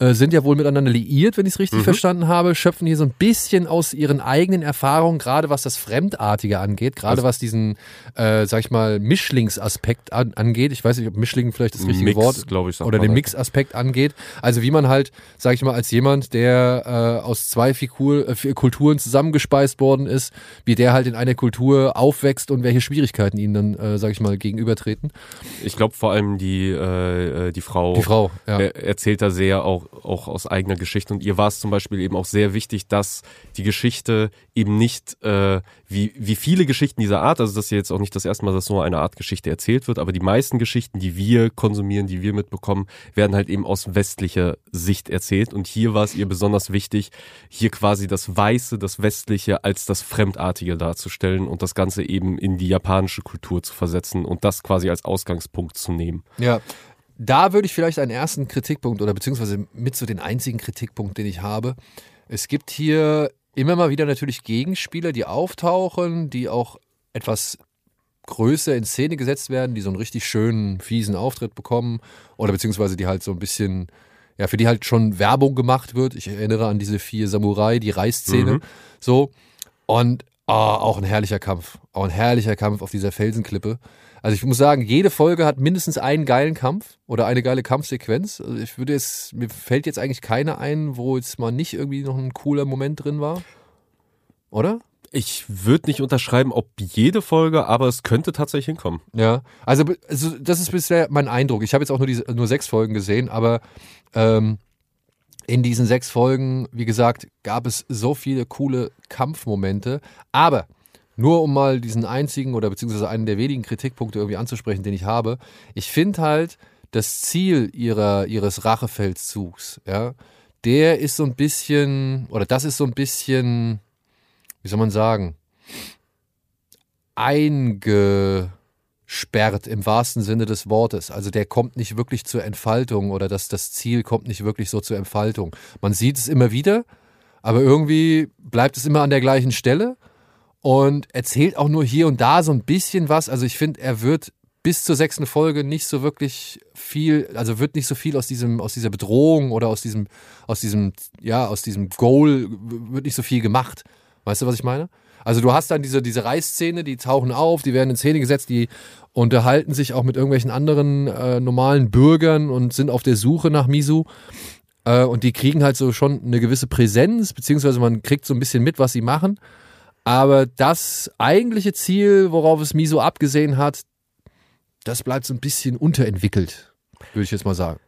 äh, sind ja wohl miteinander liiert, wenn ich es richtig verstanden habe, schöpfen hier so ein bisschen aus ihren eigenen Erfahrungen, gerade was das Fremdartige angeht, gerade was diesen, äh, sag ich mal, Mischlingsaspekt an, angeht. Ich weiß nicht, ob Mischling vielleicht das richtige Mix, Wort glaube ich, oder den. Mixaspekt angeht. Also wie man halt, sag ich mal, als jemand, der äh, aus zwei Figur, äh, Kulturen zusammengespeist worden ist, wie der halt in einer Kultur aufwächst und welche Schwierigkeiten ihm dann, äh, sag ich mal, gegenübertreten. Ich glaube vor allem die, äh, die Frau, Die Frau, ja. er, erzählt da sehr auch, auch aus eigener Geschichte und ihr war es zum Beispiel eben auch sehr wichtig, dass die Geschichte eben nicht äh, wie, wie viele Geschichten dieser Art, also das ist jetzt auch nicht das erste Mal, dass so eine Art Geschichte erzählt wird, aber die meisten Geschichten, die wir konsumieren, die wir mitbekommen, werden halt eben aus westlicher Sicht erzählt und hier war es ihr besonders wichtig, hier quasi das Weiße, das Westliche als das Fremdartige darzustellen und das Ganze eben in die japanische Kultur zu versetzen und das quasi als Ausgangspunkt zu nehmen. Ja, da würde ich vielleicht einen ersten Kritikpunkt oder beziehungsweise mit so den einzigen Kritikpunkt, den ich habe. Es gibt hier immer mal wieder natürlich Gegenspieler, die auftauchen, die auch etwas größer in Szene gesetzt werden, die so einen richtig schönen, fiesen Auftritt bekommen oder beziehungsweise die halt so ein bisschen, ja, für die halt schon Werbung gemacht wird. Ich erinnere an diese vier Samurai, die Reißszene, Mhm. so. Und ah, auch ein herrlicher Kampf, auch ein herrlicher Kampf auf dieser Felsenklippe. Also ich muss sagen, jede Folge hat mindestens einen geilen Kampf oder eine geile Kampfsequenz. Also ich würde jetzt, mir fällt jetzt eigentlich keine ein, wo jetzt mal nicht irgendwie noch ein cooler Moment drin war. Oder? Ich würde nicht unterschreiben, ob jede Folge, aber es könnte tatsächlich hinkommen. Ja, also, also das ist bisher mein Eindruck. Ich habe jetzt auch nur, diese, nur sechs Folgen gesehen, aber ähm, in diesen sechs Folgen, wie gesagt, gab es so viele coole Kampfmomente. Aber nur um mal diesen einzigen oder beziehungsweise einen der wenigen Kritikpunkte irgendwie anzusprechen, den ich habe, ich finde halt, das Ziel ihrer, ihres Rachefeldzugs, ja, der ist so ein bisschen, oder das ist so ein bisschen, wie soll man sagen, einge sperrt im wahrsten Sinne des Wortes. Also der kommt nicht wirklich zur Entfaltung oder das, das Ziel kommt nicht wirklich so zur Entfaltung. Man sieht es immer wieder, aber irgendwie bleibt es immer an der gleichen Stelle und erzählt auch nur hier und da so ein bisschen was. Also ich finde, er wird bis zur sechsten Folge nicht so wirklich viel, also wird nicht so viel aus diesem, aus dieser Bedrohung oder aus diesem, aus diesem, ja, aus diesem Goal wird nicht so viel gemacht. Weißt du, was ich meine? Also du hast dann diese, diese Reißszene, die tauchen auf, die werden in Szene gesetzt, die unterhalten sich auch mit irgendwelchen anderen äh, normalen Bürgern und sind auf der Suche nach Misu. Äh, und die kriegen halt so schon eine gewisse Präsenz, beziehungsweise man kriegt so ein bisschen mit, was sie machen. Aber das eigentliche Ziel, worauf es Miso abgesehen hat, das bleibt so ein bisschen unterentwickelt, würde ich jetzt mal sagen.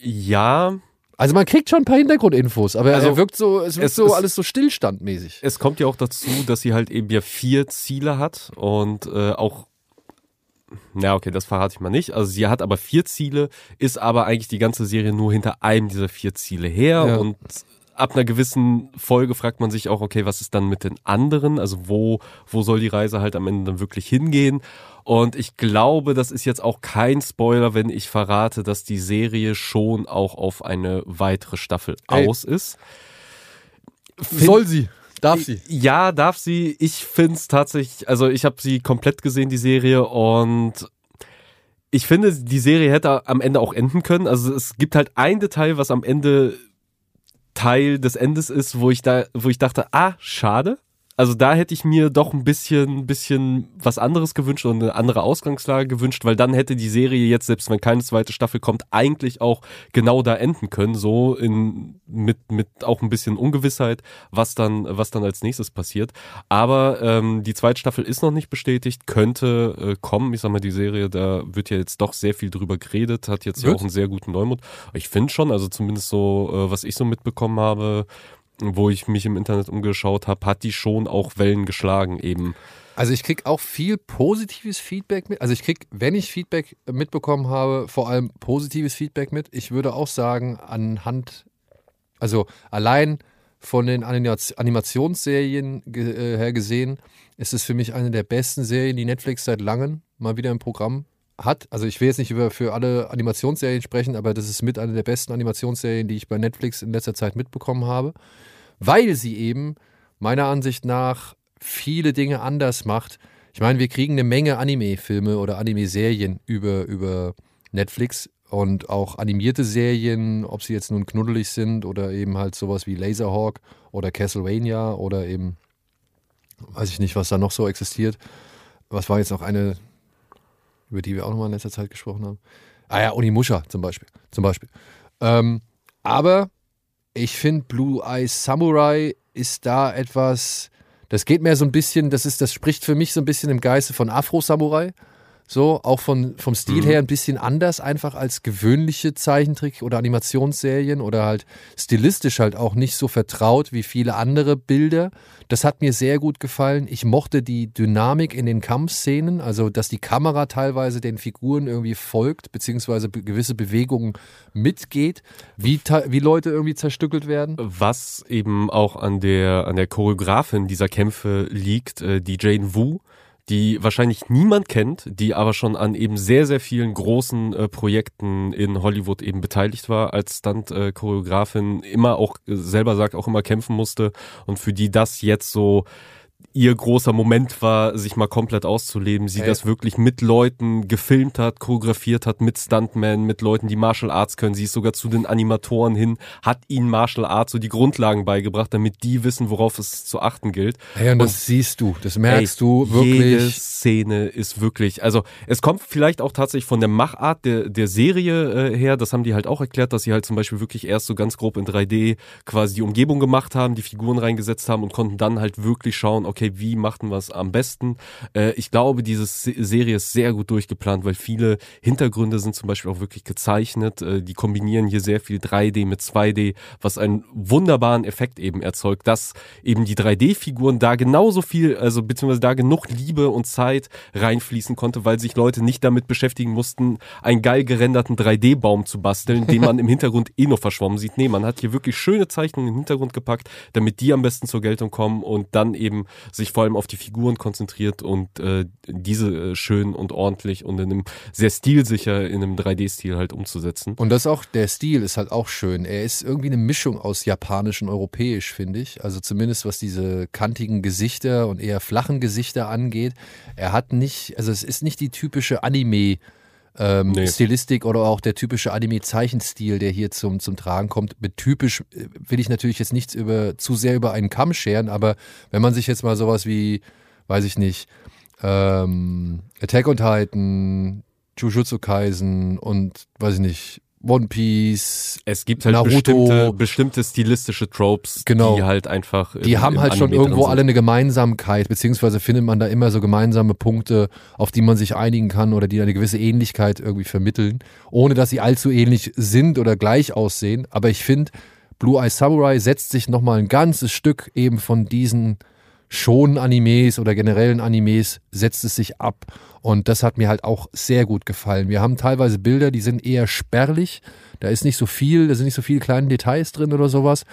Ja, Also man kriegt schon ein paar Hintergrundinfos, aber Also, er wirkt so, es wirkt es so ist- alles so stillstandmäßig. es kommt ja auch dazu, dass sie halt eben ja vier Ziele hat und äh, auch na okay, das verrate ich mal nicht. Also sie hat aber vier Ziele, ist aber eigentlich die ganze Serie nur hinter einem dieser vier Ziele her Ja. und ab einer gewissen Folge fragt man sich auch, okay, was ist dann mit den anderen? Also wo, wo soll die Reise halt am Ende dann wirklich hingehen? Und ich glaube, das ist jetzt auch kein Spoiler, wenn ich verrate, dass die Serie schon auch auf eine weitere Staffel Ey. aus ist. Soll sie? Darf sie? Ja, darf sie. Ich find's tatsächlich, also ich habe sie komplett gesehen, die Serie, und ich finde, die Serie hätte am Ende auch enden können. Also es gibt halt ein Detail, was am Ende Teil des Endes ist, wo ich da, wo ich dachte, ah, schade. Also da hätte ich mir doch ein bisschen, bisschen was anderes gewünscht und eine andere Ausgangslage gewünscht, weil dann hätte die Serie jetzt, selbst wenn keine zweite Staffel kommt, eigentlich auch genau da enden können, so in, mit, mit auch ein bisschen Ungewissheit, was dann, was dann als nächstes passiert. Aber ähm, die zweite Staffel ist noch nicht bestätigt, könnte äh, kommen. Ich sag mal, die Serie, da wird ja jetzt doch sehr viel drüber geredet, hat jetzt ja auch einen sehr guten Neumut. Ich finde schon, also zumindest so, äh, was ich so mitbekommen habe, wo ich mich im Internet umgeschaut habe, hat die schon auch Wellen geschlagen eben. Also ich krieg auch viel positives Feedback mit. Also ich krieg, wenn ich Feedback mitbekommen habe, vor allem positives Feedback mit. Ich würde auch sagen, anhand, also allein von den Animat- Animationsserien äh, her gesehen, ist es für mich eine der besten Serien, die Netflix seit langem mal wieder im Programm hat. Also ich will jetzt nicht über für alle Animationsserien sprechen, aber das ist mit einer der besten Animationsserien, die ich bei Netflix in letzter Zeit mitbekommen habe, weil sie eben meiner Ansicht nach viele Dinge anders macht. Ich meine, wir kriegen eine Menge Anime-Filme oder Anime-Serien über, über Netflix und auch animierte Serien, ob sie jetzt nun knuddelig sind oder eben halt sowas wie Laserhawk oder Castlevania oder eben, weiß ich nicht, was da noch so existiert. Was war jetzt noch eine, über die wir auch nochmal in letzter Zeit gesprochen haben? Ah ja, Onimusha zum Beispiel. Zum Beispiel. Ähm, aber ich finde, Blue Eyes Samurai ist da etwas, das geht mehr so ein bisschen, das ist, das spricht für mich so ein bisschen im Geiste von Afro-Samurai. So, auch von, vom Stil Mhm. her ein bisschen anders, einfach als gewöhnliche Zeichentrick- oder Animationsserien oder halt stilistisch halt auch nicht so vertraut wie viele andere Bilder. Das hat mir sehr gut gefallen. Ich mochte die Dynamik in den Kampfszenen, also dass die Kamera teilweise den Figuren irgendwie folgt, beziehungsweise be gewisse Bewegungen mitgeht, wie, wie Leute irgendwie zerstückelt werden. Was eben auch an der, an der Choreografin dieser Kämpfe liegt, äh, die Jane Wu, die wahrscheinlich niemand kennt, die aber schon an eben sehr, sehr vielen großen äh, Projekten in Hollywood eben beteiligt war, als Stunt-Choreografin, immer auch äh, selber sagt, auch immer kämpfen musste und für die das jetzt so ihr großer Moment war, sich mal komplett auszuleben. Sie Ey. das wirklich mit Leuten gefilmt hat, choreografiert hat, mit Stuntmen, mit Leuten, die Martial Arts können. Sie ist sogar zu den Animatoren hin, hat ihnen Martial Arts so die Grundlagen beigebracht, damit die wissen, worauf es zu achten gilt. Hey, und das siehst du, das merkst Ey, du Jede wirklich. Szene ist wirklich, also es kommt vielleicht auch tatsächlich von der Machart der, der Serie äh, her, das haben die halt auch erklärt, dass sie halt zum Beispiel wirklich erst so ganz grob in 3D quasi die Umgebung gemacht haben, die Figuren reingesetzt haben und konnten dann halt wirklich schauen, okay, wie machten wir es am besten. Äh, ich glaube, diese Se- Serie ist sehr gut durchgeplant, weil viele Hintergründe sind zum Beispiel auch wirklich gezeichnet. Äh, die kombinieren hier sehr viel 3D mit 2D, was einen wunderbaren Effekt eben erzeugt, dass eben die 3D-Figuren da genauso viel, also beziehungsweise da genug Liebe und Zeit reinfließen konnte, weil sich Leute nicht damit beschäftigen mussten, einen geil gerenderten 3D-Baum zu basteln, den man im Hintergrund eh nur verschwommen sieht. Nee, man hat hier wirklich schöne Zeichnungen im Hintergrund gepackt, damit die am besten zur Geltung kommen und dann eben sich vor allem auf die Figuren konzentriert und äh, diese äh, schön und ordentlich und in einem sehr stilsicher in einem 3D-Stil halt umzusetzen. Und das auch, der Stil ist halt auch schön. Er ist irgendwie eine Mischung aus japanisch und europäisch, finde ich. Also zumindest was diese kantigen Gesichter und eher flachen Gesichter angeht. Er hat nicht, also es ist nicht die typische Anime- ähm, Nee. Stilistik oder auch der typische Anime-Zeichenstil, der hier zum, zum Tragen kommt. Mit typisch äh, will ich natürlich jetzt nichts über zu sehr über einen Kamm scheren, aber wenn man sich jetzt mal sowas wie, weiß ich nicht, ähm, Attack on Titan, Jujutsu Kaisen und weiß ich nicht, One Piece, Es gibt halt Naruto. bestimmte, bestimmte stilistische Tropes, Genau. die halt einfach. die im- haben halt schon irgendwo alle eine Gemeinsamkeit, beziehungsweise findet man da immer so gemeinsame Punkte, auf die man sich einigen kann oder die eine gewisse Ähnlichkeit irgendwie vermitteln, ohne dass sie allzu ähnlich sind oder gleich aussehen. Aber ich finde, Blue Eye Samurai setzt sich nochmal ein ganzes Stück eben von diesen schon Animes oder generellen Animes setzt es sich ab. Und das hat mir halt auch sehr gut gefallen. Wir haben teilweise Bilder, die sind eher spärlich. Da ist nicht so viel, da sind nicht so viele kleine Details drin oder sowas.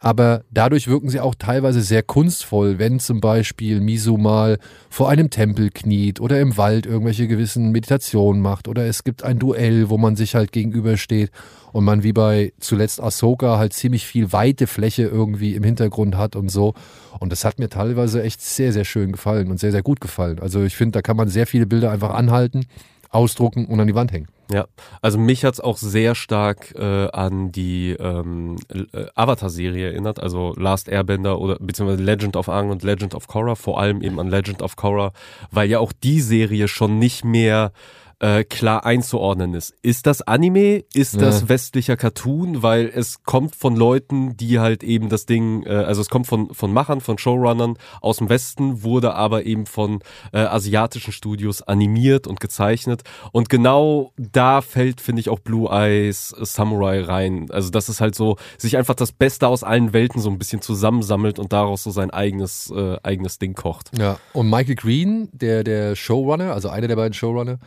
Aber dadurch wirken sie auch teilweise sehr kunstvoll, wenn zum Beispiel Misu mal vor einem Tempel kniet oder im Wald irgendwelche gewissen Meditationen macht oder es gibt ein Duell, wo man sich halt gegenübersteht und man wie bei zuletzt Ahsoka halt ziemlich viel weite Fläche irgendwie im Hintergrund hat und so. Und das hat mir teilweise echt sehr, sehr schön gefallen und sehr, sehr gut gefallen. Also ich finde, da kann man sehr viele Bilder einfach anhalten, ausdrucken und an die Wand hängen. Ja, also mich hat's auch sehr stark äh, an die ähm, äh, Avatar-Serie erinnert, also Last Airbender oder beziehungsweise Legend of Aang und Legend of Korra, vor allem eben an Legend of Korra, weil ja auch die Serie schon nicht mehr äh, klar einzuordnen ist. Ist das Anime? Ist Ja. das westlicher Cartoon? Weil es kommt von Leuten, die halt eben das Ding, äh, also es kommt von, von Machern, von Showrunnern aus dem Westen, wurde aber eben von äh, asiatischen Studios animiert und gezeichnet. Und genau da fällt, finde ich, auch Blue Eyes Samurai rein. Also das ist halt so, sich einfach das Beste aus allen Welten so ein bisschen zusammensammelt und daraus so sein eigenes, äh, eigenes Ding kocht. Ja, und Michael Green, der, der Showrunner, also einer der beiden Showrunner,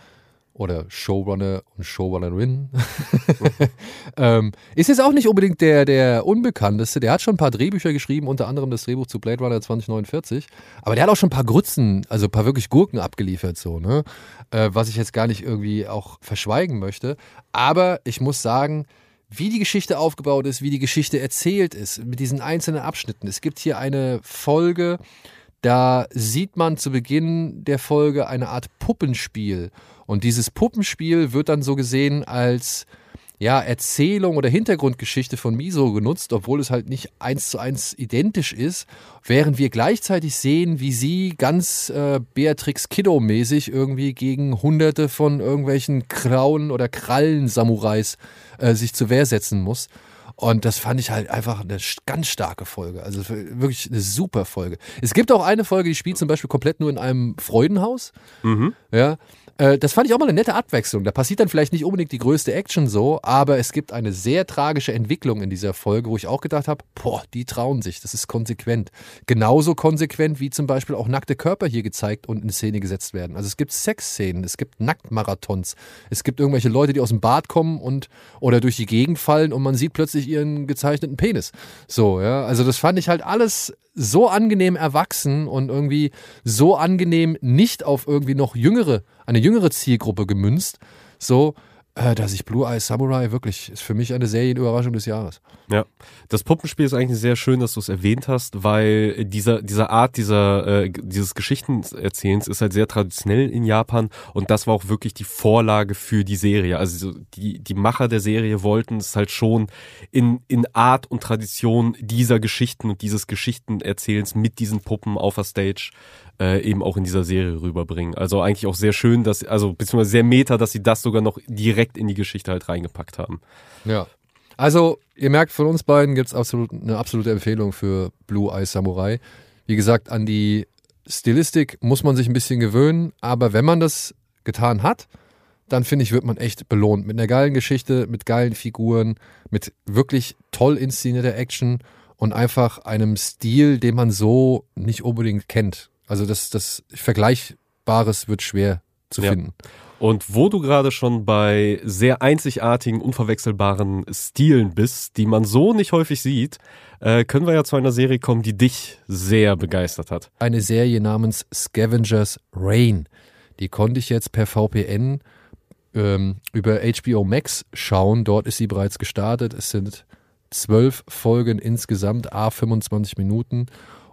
oder Showrunner und Showrunnerin, ähm, ist jetzt auch nicht unbedingt der, der Unbekannteste. Der hat schon ein paar Drehbücher geschrieben, unter anderem das Drehbuch zu Blade Runner 2049. Aber der hat auch schon ein paar Grützen, also ein paar wirklich Gurken abgeliefert, so, ne? Äh, was ich jetzt gar nicht irgendwie auch verschweigen möchte. Aber ich muss sagen, wie die Geschichte aufgebaut ist, wie die Geschichte erzählt ist, mit diesen einzelnen Abschnitten. Es gibt hier eine Folge, da sieht man zu Beginn der Folge eine Art Puppenspiel. Und dieses Puppenspiel wird dann so gesehen als ja, Erzählung oder Hintergrundgeschichte von Miso genutzt, obwohl es halt nicht eins zu eins identisch ist, während wir gleichzeitig sehen, wie sie ganz äh, Beatrix Kiddo-mäßig irgendwie gegen hunderte von irgendwelchen Krauen oder Krallen-Samurais äh, sich zur Wehr setzen muss. Und das fand ich halt einfach eine ganz starke Folge. Also wirklich eine super Folge. Es gibt auch eine Folge, die spielt zum Beispiel komplett nur in einem Freudenhaus. Ja, äh, das fand ich auch mal eine nette Abwechslung. Da passiert dann vielleicht nicht unbedingt die größte Action so, aber es gibt eine sehr tragische Entwicklung in dieser Folge, wo ich auch gedacht habe, boah, die trauen sich, das ist konsequent. Genauso konsequent wie zum Beispiel auch nackte Körper hier gezeigt und in Szene gesetzt werden. Also es gibt Sexszenen, es gibt Nacktmarathons, es gibt irgendwelche Leute, die aus dem Bad kommen und oder durch die Gegend fallen und man sieht plötzlich ihren gezeichneten Penis. So, ja, also das fand ich halt alles so angenehm erwachsen und irgendwie so angenehm nicht auf irgendwie noch jüngere, eine jüngere Zielgruppe gemünzt, so, äh, dass ich Blue Eyes Samurai wirklich ist für mich eine Serienüberraschung des Jahres. Ja, das Puppenspiel ist eigentlich sehr schön, dass du es erwähnt hast, weil dieser dieser Art dieser äh, dieses Geschichtenerzählens ist halt sehr traditionell in Japan und das war auch wirklich die Vorlage für die Serie. Also so die die Macher der Serie wollten es halt schon in in Art und Tradition dieser Geschichten und dieses Geschichtenerzählens mit diesen Puppen auf der Stage äh, eben auch in dieser Serie rüberbringen. Also eigentlich auch sehr schön, dass also beziehungsweise sehr meta, dass sie das sogar noch direkt in die Geschichte halt reingepackt haben. Ja. Also, ihr merkt, von uns beiden gibt es absolut, eine absolute Empfehlung für Blue Eye Samurai. Wie gesagt, an die Stilistik muss man sich ein bisschen gewöhnen, aber wenn man das getan hat, dann finde ich, wird man echt belohnt. Mit einer geilen Geschichte, mit geilen Figuren, mit wirklich toll inszenierter Action und einfach einem Stil, den man so nicht unbedingt kennt. Also das, das Vergleichbares wird schwer zu Ja. finden. Und wo du gerade schon bei sehr einzigartigen, unverwechselbaren Stilen bist, die man so nicht häufig sieht, äh, können wir ja zu einer Serie kommen, die dich sehr begeistert hat. Eine Serie namens Scavengers Reign. Die konnte ich jetzt per VPN ähm, über HBO Max schauen. Dort ist sie bereits gestartet. Es sind zwölf Folgen insgesamt, a 25 Minuten.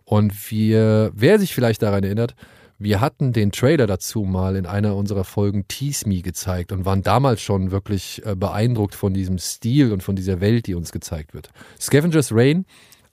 Und wir, wer sich vielleicht daran erinnert, wir hatten den Trailer dazu mal in einer unserer Folgen Tease Me gezeigt und waren damals schon wirklich äh, beeindruckt von diesem Stil und von dieser Welt, die uns gezeigt wird. Scavengers Reign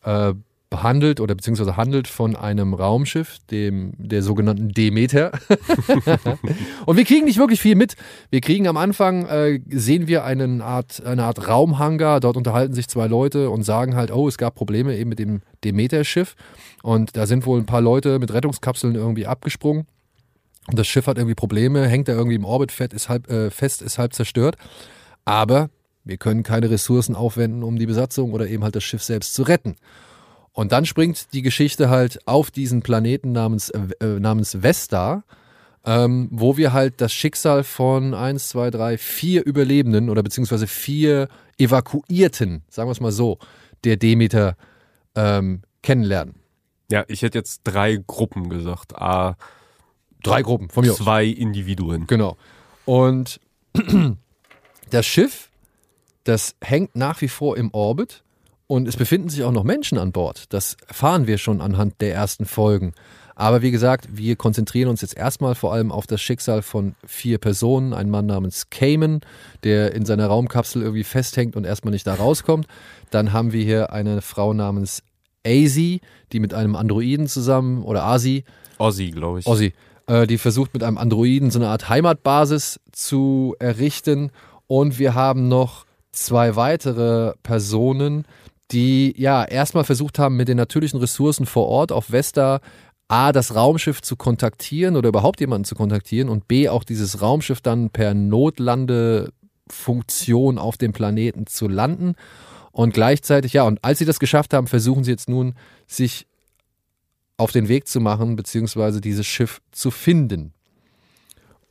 äh, behandelt oder beziehungsweise handelt von einem Raumschiff, dem der sogenannten Demeter. und wir kriegen nicht wirklich viel mit. Wir kriegen am Anfang äh, sehen wir einen Art, eine Art Raumhangar. Dort unterhalten sich zwei Leute und sagen halt, oh, es gab Probleme eben mit dem Demeter-Schiff. Und da sind wohl ein paar Leute mit Rettungskapseln irgendwie abgesprungen. Und das Schiff hat irgendwie Probleme, hängt da irgendwie im Orbit fest, ist halb, äh, fest, ist halb zerstört. Aber wir können keine Ressourcen aufwenden, um die Besatzung oder eben halt das Schiff selbst zu retten. Und dann springt die Geschichte halt auf diesen Planeten namens, äh, namens Vesta, ähm, wo wir halt das Schicksal von eins, zwei, drei, vier Überlebenden oder beziehungsweise vier Evakuierten, sagen wir es mal so, der Demeter ähm, kennenlernen. Ja, ich hätte jetzt drei Gruppen gesagt. A, Drei Gruppen von mir aus. zwei Individuen. Genau. Und das Schiff, das hängt nach wie vor im Orbit und es befinden sich auch noch Menschen an Bord. Das erfahren wir schon anhand der ersten Folgen. Aber wie gesagt, wir konzentrieren uns jetzt erstmal vor allem auf das Schicksal von vier Personen. Ein Mann namens Cayman, der in seiner Raumkapsel irgendwie festhängt und erstmal nicht da rauskommt. Dann haben wir hier eine Frau namens Azy, die mit einem Androiden zusammen, oder Asi, Ozzy, glaube ich. Ozzy, äh, die versucht mit einem Androiden so eine Art Heimatbasis zu errichten. Und wir haben noch zwei weitere Personen, die ja erstmal versucht haben, mit den natürlichen Ressourcen vor Ort auf Vesta A, das Raumschiff zu kontaktieren oder überhaupt jemanden zu kontaktieren und B, auch dieses Raumschiff dann per Notlandefunktion auf dem Planeten zu landen. Und gleichzeitig, ja, und als sie das geschafft haben, versuchen sie jetzt nun, sich auf den Weg zu machen, beziehungsweise dieses Schiff zu finden.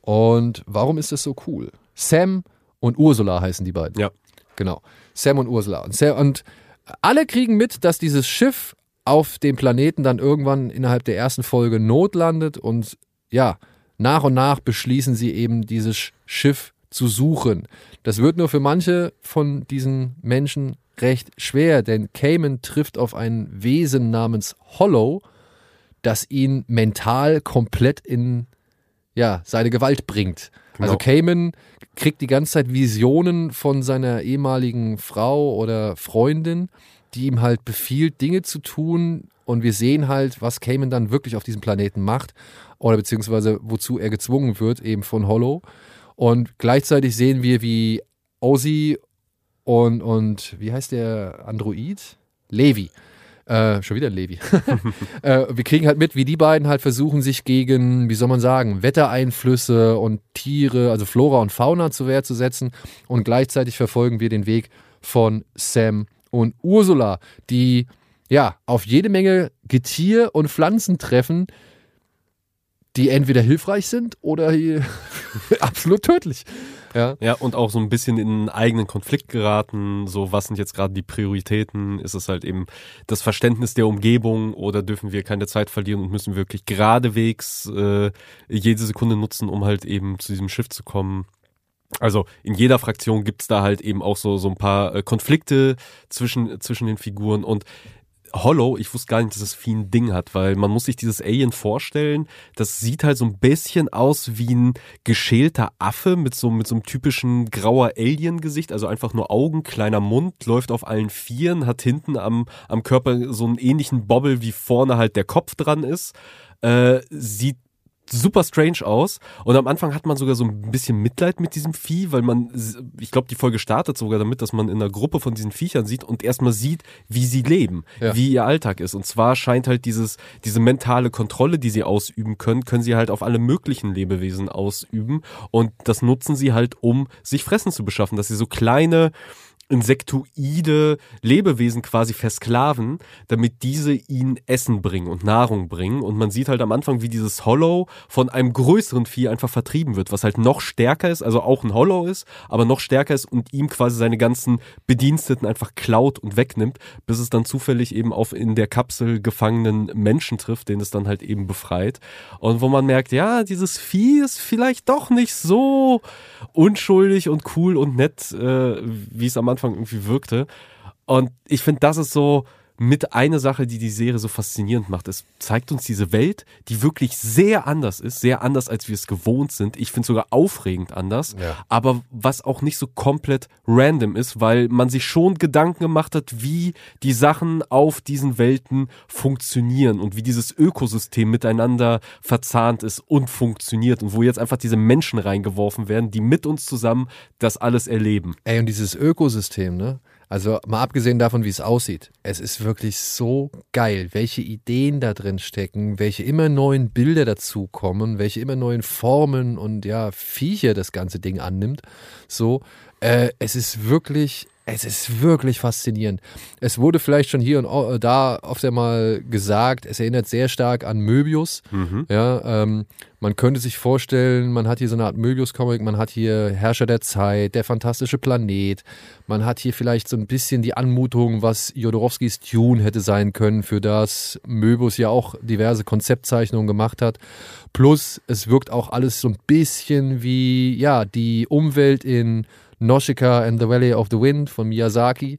Und warum ist das so cool? Sam und Ursula heißen die beiden. Ja. Genau. Sam und Ursula. Und, Sam, und alle kriegen mit, dass dieses Schiff auf dem Planeten dann irgendwann innerhalb der ersten Folge notlandet und ja, nach und nach beschließen sie eben dieses Schiff zu suchen. Das wird nur für manche von diesen Menschen recht schwer, denn Cayman trifft auf ein Wesen namens Hollow, das ihn mental komplett in ja, seine Gewalt bringt. Genau. Also Cayman kriegt die ganze Zeit Visionen von seiner ehemaligen Frau oder Freundin, die ihm halt befiehlt, Dinge zu tun. Und wir sehen halt, was Cayman dann wirklich auf diesem Planeten macht oder beziehungsweise wozu er gezwungen wird, eben von Hollow. Und gleichzeitig sehen wir, wie Ozzy und, und wie heißt der Android? Levi. Äh, schon wieder Levi. äh, wir kriegen halt mit, wie die beiden halt versuchen, sich gegen, wie soll man sagen, Wettereinflüsse und Tiere, also Flora und Fauna zur Wehr zu setzen. Und gleichzeitig verfolgen wir den Weg von Sam und Ursula, die ja auf jede Menge Getier und Pflanzen treffen, die entweder hilfreich sind oder absolut tödlich. Ja. Ja, und auch so ein bisschen in einen eigenen Konflikt geraten. So, was sind jetzt gerade die Prioritäten? Ist es halt eben das Verständnis der Umgebung oder dürfen wir keine Zeit verlieren und müssen wirklich geradewegs äh, jede Sekunde nutzen, um halt eben zu diesem Schiff zu kommen? Also in jeder Fraktion gibt's da halt eben auch so, so ein paar äh, Konflikte zwischen, zwischen den Figuren und Hollow, ich wusste gar nicht, dass das Vieh ein Ding hat, weil man muss sich dieses Alien vorstellen, das sieht halt so ein bisschen aus wie ein geschälter Affe mit so, mit so einem typischen grauer Alien-Gesicht, also einfach nur Augen, kleiner Mund, läuft auf allen Vieren, hat hinten am, am Körper so einen ähnlichen Bobbel, wie vorne halt der Kopf dran ist, äh, sieht super strange aus. Und am Anfang hat man sogar so ein bisschen Mitleid mit diesem Vieh, weil man, ich glaube, die Folge startet sogar damit, dass man in einer Gruppe von diesen Viechern sieht und erstmal sieht, wie sie leben, Ja. wie ihr Alltag ist. Und zwar scheint halt dieses, diese mentale Kontrolle, die sie ausüben können, können sie halt auf alle möglichen Lebewesen ausüben. Und das nutzen sie halt, um sich Fressen zu beschaffen, dass sie so kleine, insektoide Lebewesen quasi versklaven, damit diese ihnen Essen bringen und Nahrung bringen. Und man sieht halt am Anfang, wie dieses Hollow von einem größeren Vieh einfach vertrieben wird, was halt noch stärker ist, also auch ein Hollow ist, aber noch stärker ist und ihm quasi seine ganzen Bediensteten einfach klaut und wegnimmt, bis es dann zufällig eben auf in der Kapsel gefangenen Menschen trifft, den es dann halt eben befreit. Und wo man merkt, ja, dieses Vieh ist vielleicht doch nicht so unschuldig und cool und nett, äh, wie es am Anfang irgendwie wirkte. Und ich finde, das ist so mit eine Sache, die die Serie so faszinierend macht. Es zeigt uns diese Welt, die wirklich sehr anders ist, sehr anders, als wir es gewohnt sind. Ich finde sogar aufregend anders, Ja. aber was auch nicht so komplett random ist, weil man sich schon Gedanken gemacht hat, wie die Sachen auf diesen Welten funktionieren und wie dieses Ökosystem miteinander verzahnt ist und funktioniert und wo jetzt einfach diese Menschen reingeworfen werden, die mit uns zusammen das alles erleben. Ey, und dieses Ökosystem, ne? Also mal abgesehen davon, wie es aussieht, es ist wirklich so geil, welche Ideen da drin stecken, welche immer neuen Bilder dazukommen, welche immer neuen Formen und ja, Viecher das ganze Ding annimmt. So, äh, es ist wirklich, es ist wirklich faszinierend. Es wurde vielleicht schon hier und au- da oft einmal gesagt, es erinnert sehr stark an Möbius. Ja, ähm, man könnte sich vorstellen, man hat hier so eine Art Möbius-Comic, man hat hier Herrscher der Zeit, der fantastische Planet, man hat hier vielleicht so ein bisschen die Anmutung, was Jodorowskis Dune hätte sein können, für das Möbius ja auch diverse Konzeptzeichnungen gemacht hat. Plus, es wirkt auch alles so ein bisschen wie, ja, die Umwelt in Nausicaa and the Valley of the Wind von Miyazaki.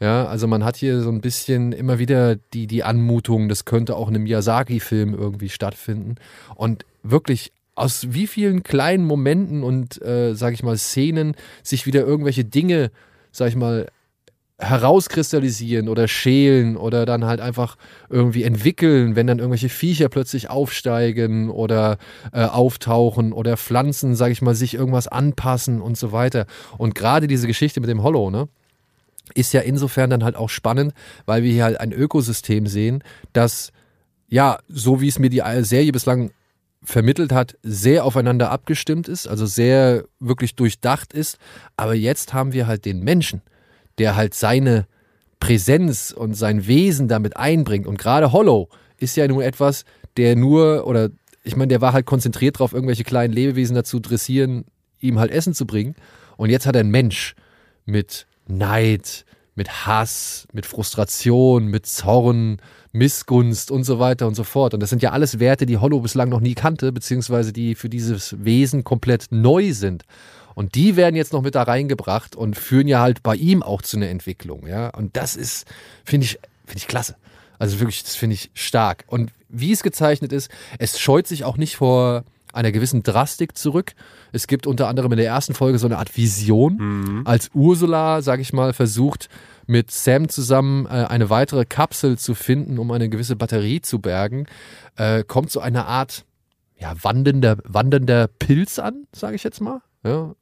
Ja, also man hat hier so ein bisschen immer wieder die, die Anmutung, das könnte auch in einem Miyazaki-Film irgendwie stattfinden. Und wirklich aus wie vielen kleinen Momenten und, äh, sag ich mal, Szenen sich wieder irgendwelche Dinge, sag ich mal, herauskristallisieren oder schälen oder dann halt einfach irgendwie entwickeln, wenn dann irgendwelche Viecher plötzlich aufsteigen oder äh, auftauchen oder Pflanzen, sag ich mal, sich irgendwas anpassen und so weiter. Und gerade diese Geschichte mit dem Hollow, ne? ist ja insofern dann halt auch spannend, weil wir hier halt ein Ökosystem sehen, das, ja, so wie es mir die Serie bislang vermittelt hat, sehr aufeinander abgestimmt ist, also sehr wirklich durchdacht ist. Aber jetzt haben wir halt den Menschen, der halt seine Präsenz und sein Wesen damit einbringt. Und gerade Hollow ist ja nur etwas, der nur, oder ich meine, der war halt konzentriert darauf, irgendwelche kleinen Lebewesen dazu dressieren, ihm halt Essen zu bringen. Und jetzt hat er einen Mensch mit Neid, mit Hass, mit Frustration, mit Zorn, Missgunst und so weiter und so fort. Und das sind ja alles Werte, die Hollow bislang noch nie kannte, beziehungsweise die für dieses Wesen komplett neu sind. Und die werden jetzt noch mit da reingebracht und führen ja halt bei ihm auch zu einer Entwicklung, ja. Und das ist, finde ich, finde ich klasse. Also wirklich, das finde ich stark. Und wie es gezeichnet ist, es scheut sich auch nicht vor einer gewissen Drastik zurück. Es gibt unter anderem in der ersten Folge so eine Art Vision, als Ursula, sage ich mal, versucht mit Sam zusammen äh, eine weitere Kapsel zu finden, um eine gewisse Batterie zu bergen, äh, kommt so eine Art ja, wandernder, wandernder Pilz an, sage ich jetzt mal, ja,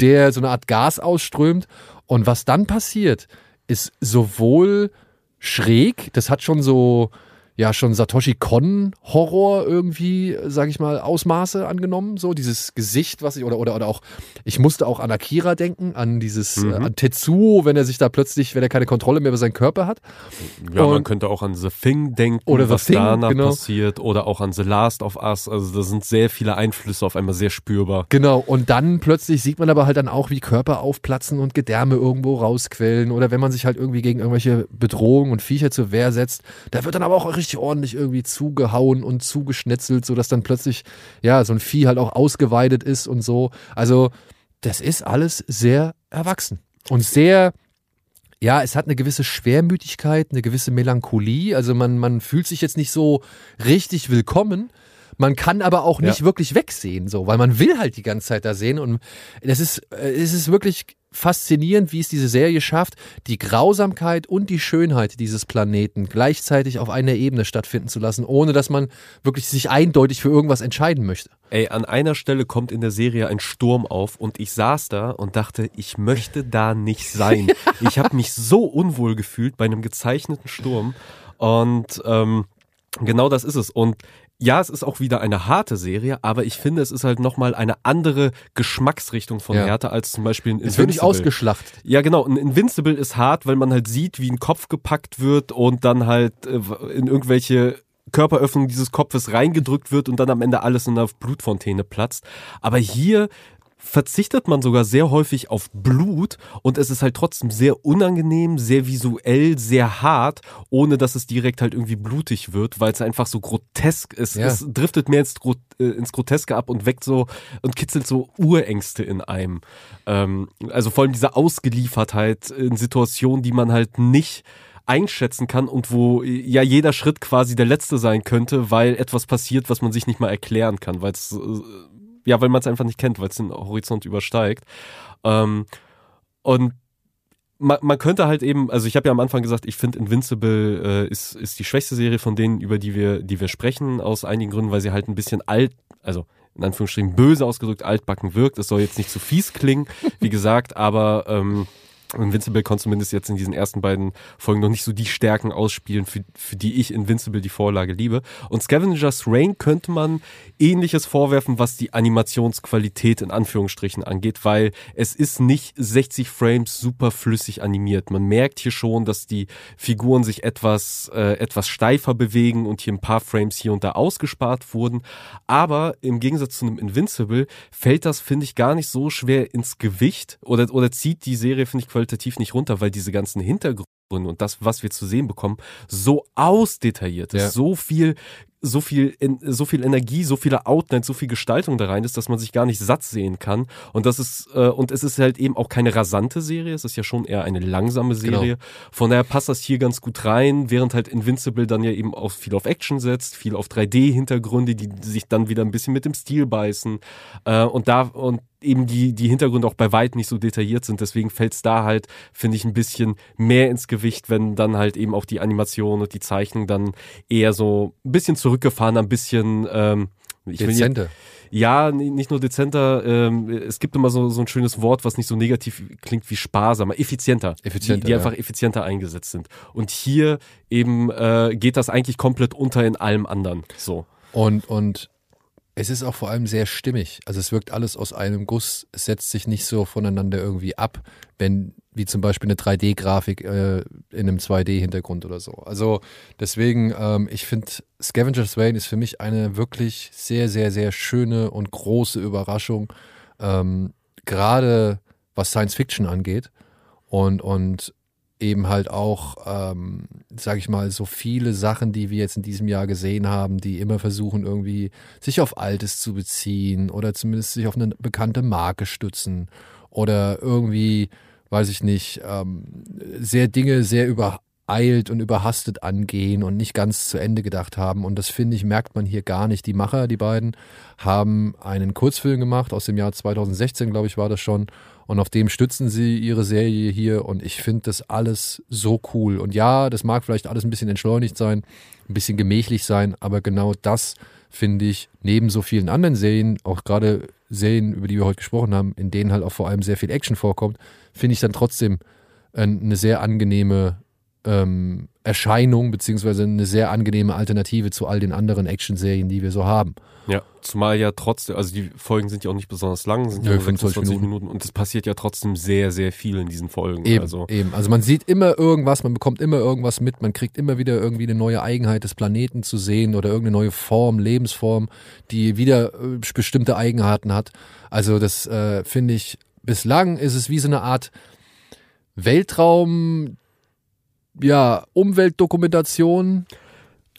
der so eine Art Gas ausströmt. Und was dann passiert, ist sowohl schräg, das hat schon so, ja, schon Satoshi Kon Horror irgendwie, sage ich mal, Ausmaße angenommen, so dieses Gesicht, was ich, oder, oder, oder auch, ich musste auch an Akira denken, an dieses, äh, an Tetsuo, wenn er sich da plötzlich, wenn er keine Kontrolle mehr über seinen Körper hat. Ja, man Und- könnte auch an The Thing denken, Oder was Thing, danach genau. passiert, oder auch an The Last of Us. Also da sind sehr viele Einflüsse auf einmal sehr spürbar. Genau, und dann plötzlich sieht man aber halt dann auch, wie Körper aufplatzen und Gedärme irgendwo rausquellen oder wenn man sich halt irgendwie gegen irgendwelche Bedrohungen und Viecher zur Wehr setzt, da wird dann aber auch richtig ordentlich irgendwie zugehauen und zugeschnetzelt, sodass dann plötzlich, ja, so ein Vieh halt auch ausgeweidet ist und so. Also, das ist alles sehr erwachsen und sehr, ja, es hat eine gewisse Schwermütigkeit, eine gewisse Melancholie. Also man, man fühlt sich jetzt nicht so richtig willkommen. Man kann aber auch nicht Ja. wirklich wegsehen, so, weil man will halt die ganze Zeit da sehen. Und das ist, äh, es ist wirklich faszinierend, wie es diese Serie schafft, die Grausamkeit und die Schönheit dieses Planeten gleichzeitig auf einer Ebene stattfinden zu lassen, ohne dass man wirklich sich eindeutig für irgendwas entscheiden möchte. Ey, an einer Stelle kommt in der Serie ein Sturm auf und ich saß da und dachte, ich möchte da nicht sein. ich habe mich so unwohl gefühlt bei einem gezeichneten Sturm und ähm, genau das ist es. Und ja, es ist auch wieder eine harte Serie, aber ich finde, es ist halt nochmal eine andere Geschmacksrichtung von Ja. Härte als zum Beispiel ein Es wird nicht Invincible. ausgeschlachtet. Ja, genau. Ein Invincible ist hart, weil man halt sieht, wie ein Kopf gepackt wird und dann halt äh, in irgendwelche Körperöffnungen dieses Kopfes reingedrückt wird und dann am Ende alles in einer Blutfontäne platzt. Aber hier verzichtet man sogar sehr häufig auf Blut und es ist halt trotzdem sehr unangenehm, sehr visuell, sehr hart, ohne dass es direkt halt irgendwie blutig wird, weil es einfach so grotesk ist. Ja. Es driftet mehr ins, Gro äh, ins Groteske ab und weckt so und kitzelt so Urängste in einem. Ähm, also vor allem diese Ausgeliefertheit in Situationen, die man halt nicht einschätzen kann und wo ja jeder Schritt quasi der letzte sein könnte, weil etwas passiert, was man sich nicht mal erklären kann, weil es äh, ja, weil man es einfach nicht kennt, weil es den Horizont übersteigt. Ähm, und man, man könnte halt eben, also ich habe ja am Anfang gesagt, ich finde Invincible äh, ist, ist die schwächste Serie von denen, über die wir, die wir sprechen, aus einigen Gründen, weil sie halt ein bisschen alt, also in Anführungsstrichen böse ausgedrückt altbacken wirkt. Es soll jetzt nicht zu fies klingen, wie gesagt, aber ähm, Invincible konnte zumindest jetzt in diesen ersten beiden Folgen noch nicht so die Stärken ausspielen, für, für die ich Invincible die Vorlage liebe. Und Scavenger's Reign könnte man ähnliches vorwerfen, was die Animationsqualität in Anführungsstrichen angeht, weil es ist nicht 60 Frames super flüssig animiert. Man merkt hier schon, dass die Figuren sich etwas, äh, etwas steifer bewegen und hier ein paar Frames hier und da ausgespart wurden. Aber im Gegensatz zu einem Invincible fällt das, finde ich, gar nicht so schwer ins Gewicht oder, oder zieht die Serie, finde ich, qualitativ nicht runter, weil diese ganzen Hintergründe und das, was wir zu sehen bekommen, so ausdetailliert ist, Ja. so viel so viel, en- so viel Energie, so viele Outlines, so viel Gestaltung da rein ist, dass man sich gar nicht satt sehen kann. Und das ist, äh, und es ist halt eben auch keine rasante Serie, es ist ja schon eher eine langsame Serie. Von daher passt das hier ganz gut rein, während halt Invincible dann ja eben auch viel auf Action setzt, viel auf 3D-Hintergründe, die sich dann wieder ein bisschen mit dem Stil beißen. Äh, und da, und eben die, die Hintergründe auch bei weitem nicht so detailliert sind. Deswegen fällt es da halt, finde ich, ein bisschen mehr ins Gewicht, wenn dann halt eben auch die Animation und die Zeichnung dann eher so ein bisschen zurückgefahren, ein bisschen ähm, ich will jetzt, Dezente. ja, nicht nur dezenter, ähm, es gibt immer so, so ein schönes Wort, was nicht so negativ klingt wie sparsamer, effizienter. Effizienter, Die, die ja. einfach effizienter eingesetzt sind. Und hier eben äh, geht das eigentlich komplett unter in allem anderen. So. Und, und es ist auch vor allem sehr stimmig. Also es wirkt alles aus einem Guss. Es setzt sich nicht so voneinander irgendwie ab, wenn, wie zum Beispiel eine 3D-Grafik äh, in einem 2D-Hintergrund oder so. Also deswegen, ähm, ich finde, Scavenger's Reign ist für mich eine wirklich sehr, sehr, sehr schöne und große Überraschung. Ähm, gerade was Science Fiction angeht. Und, und eben halt auch, ähm, sage ich mal, so viele Sachen, die wir jetzt in diesem Jahr gesehen haben, die immer versuchen irgendwie sich auf Altes zu beziehen oder zumindest sich auf eine bekannte Marke stützen oder irgendwie, weiß ich nicht, ähm, sehr Dinge sehr übereilt und überhastet angehen und nicht ganz zu Ende gedacht haben. Und das finde ich, merkt man hier gar nicht. Die Macher, die beiden, haben einen Kurzfilm gemacht aus dem Jahr 2016, glaube ich, war das schon. Und auf dem stützen sie ihre Serie hier und ich finde das alles so cool. Und ja, das mag vielleicht alles ein bisschen entschleunigt sein, ein bisschen gemächlich sein, aber genau das finde ich neben so vielen anderen Serien, auch gerade Serien, über die wir heute gesprochen haben, in denen halt auch vor allem sehr viel Action vorkommt, finde ich dann trotzdem äh, eine sehr angenehme ähm, Erscheinung, beziehungsweise eine sehr angenehme Alternative zu all den anderen Action-Serien, die wir so haben. Ja, zumal ja trotzdem, also die Folgen sind ja auch nicht besonders lang, sind ja nur 25 26 Minuten. und es passiert ja trotzdem sehr, sehr viel in diesen Folgen. Eben, Also eben. Also man sieht immer irgendwas, man bekommt immer irgendwas mit, man kriegt immer wieder irgendwie eine neue Eigenheit des Planeten zu sehen oder irgendeine neue Form, Lebensform, die wieder äh, bestimmte Eigenarten hat. Also das äh, finde ich, bislang ist es wie so eine Art Weltraum, ja, Umweltdokumentation.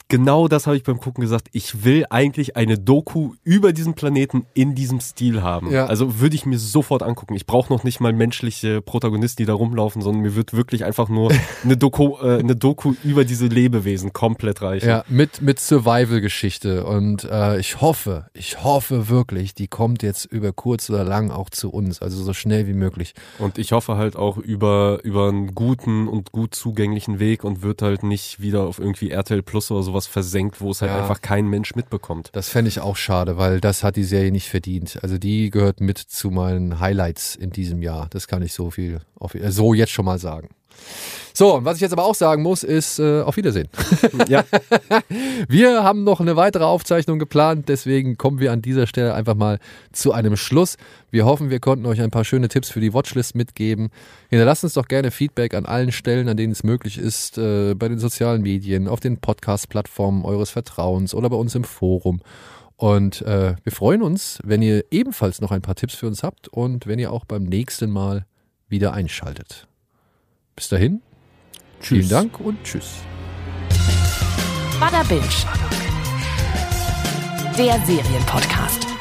Genau das habe ich beim Gucken gesagt. Ich will eigentlich eine Doku über diesen Planeten in diesem Stil haben. Ja. Also würde ich mir sofort angucken. Ich brauche noch nicht mal menschliche Protagonisten, die da rumlaufen, sondern mir wird wirklich einfach nur eine Doku, äh, eine Doku über diese Lebewesen komplett reichen. Ja, mit, mit Survival-Geschichte. Und äh, ich hoffe, ich hoffe wirklich, die kommt jetzt über kurz oder lang auch zu uns. Also so schnell wie möglich. Und ich hoffe halt auch über, über einen guten und gut zugänglichen Weg und wird halt nicht wieder auf irgendwie RTL Plus oder sowas versenkt, wo es halt Ja. einfach kein Mensch mitbekommt. Das fände ich auch schade, weil das hat die Serie nicht verdient. Also die gehört mit zu meinen Highlights in diesem Jahr. Das kann ich so viel, auf, äh, so jetzt schon mal sagen. So, und was ich jetzt aber auch sagen muss, ist äh, auf Wiedersehen. Ja. Wir haben noch eine weitere Aufzeichnung geplant, deswegen kommen wir an dieser Stelle einfach mal zu einem Schluss. Wir hoffen, wir konnten euch ein paar schöne Tipps für die Watchlist mitgeben. Hinterlasst uns doch gerne Feedback an allen Stellen, an denen es möglich ist, äh, bei den sozialen Medien, auf den Podcast-Plattformen eures Vertrauens oder bei uns im Forum. Und äh, wir freuen uns, wenn ihr ebenfalls noch ein paar Tipps für uns habt und wenn ihr auch beim nächsten Mal wieder einschaltet. Bis dahin, vielen Dank und tschüss. Bada Binge. Der Serienpodcast.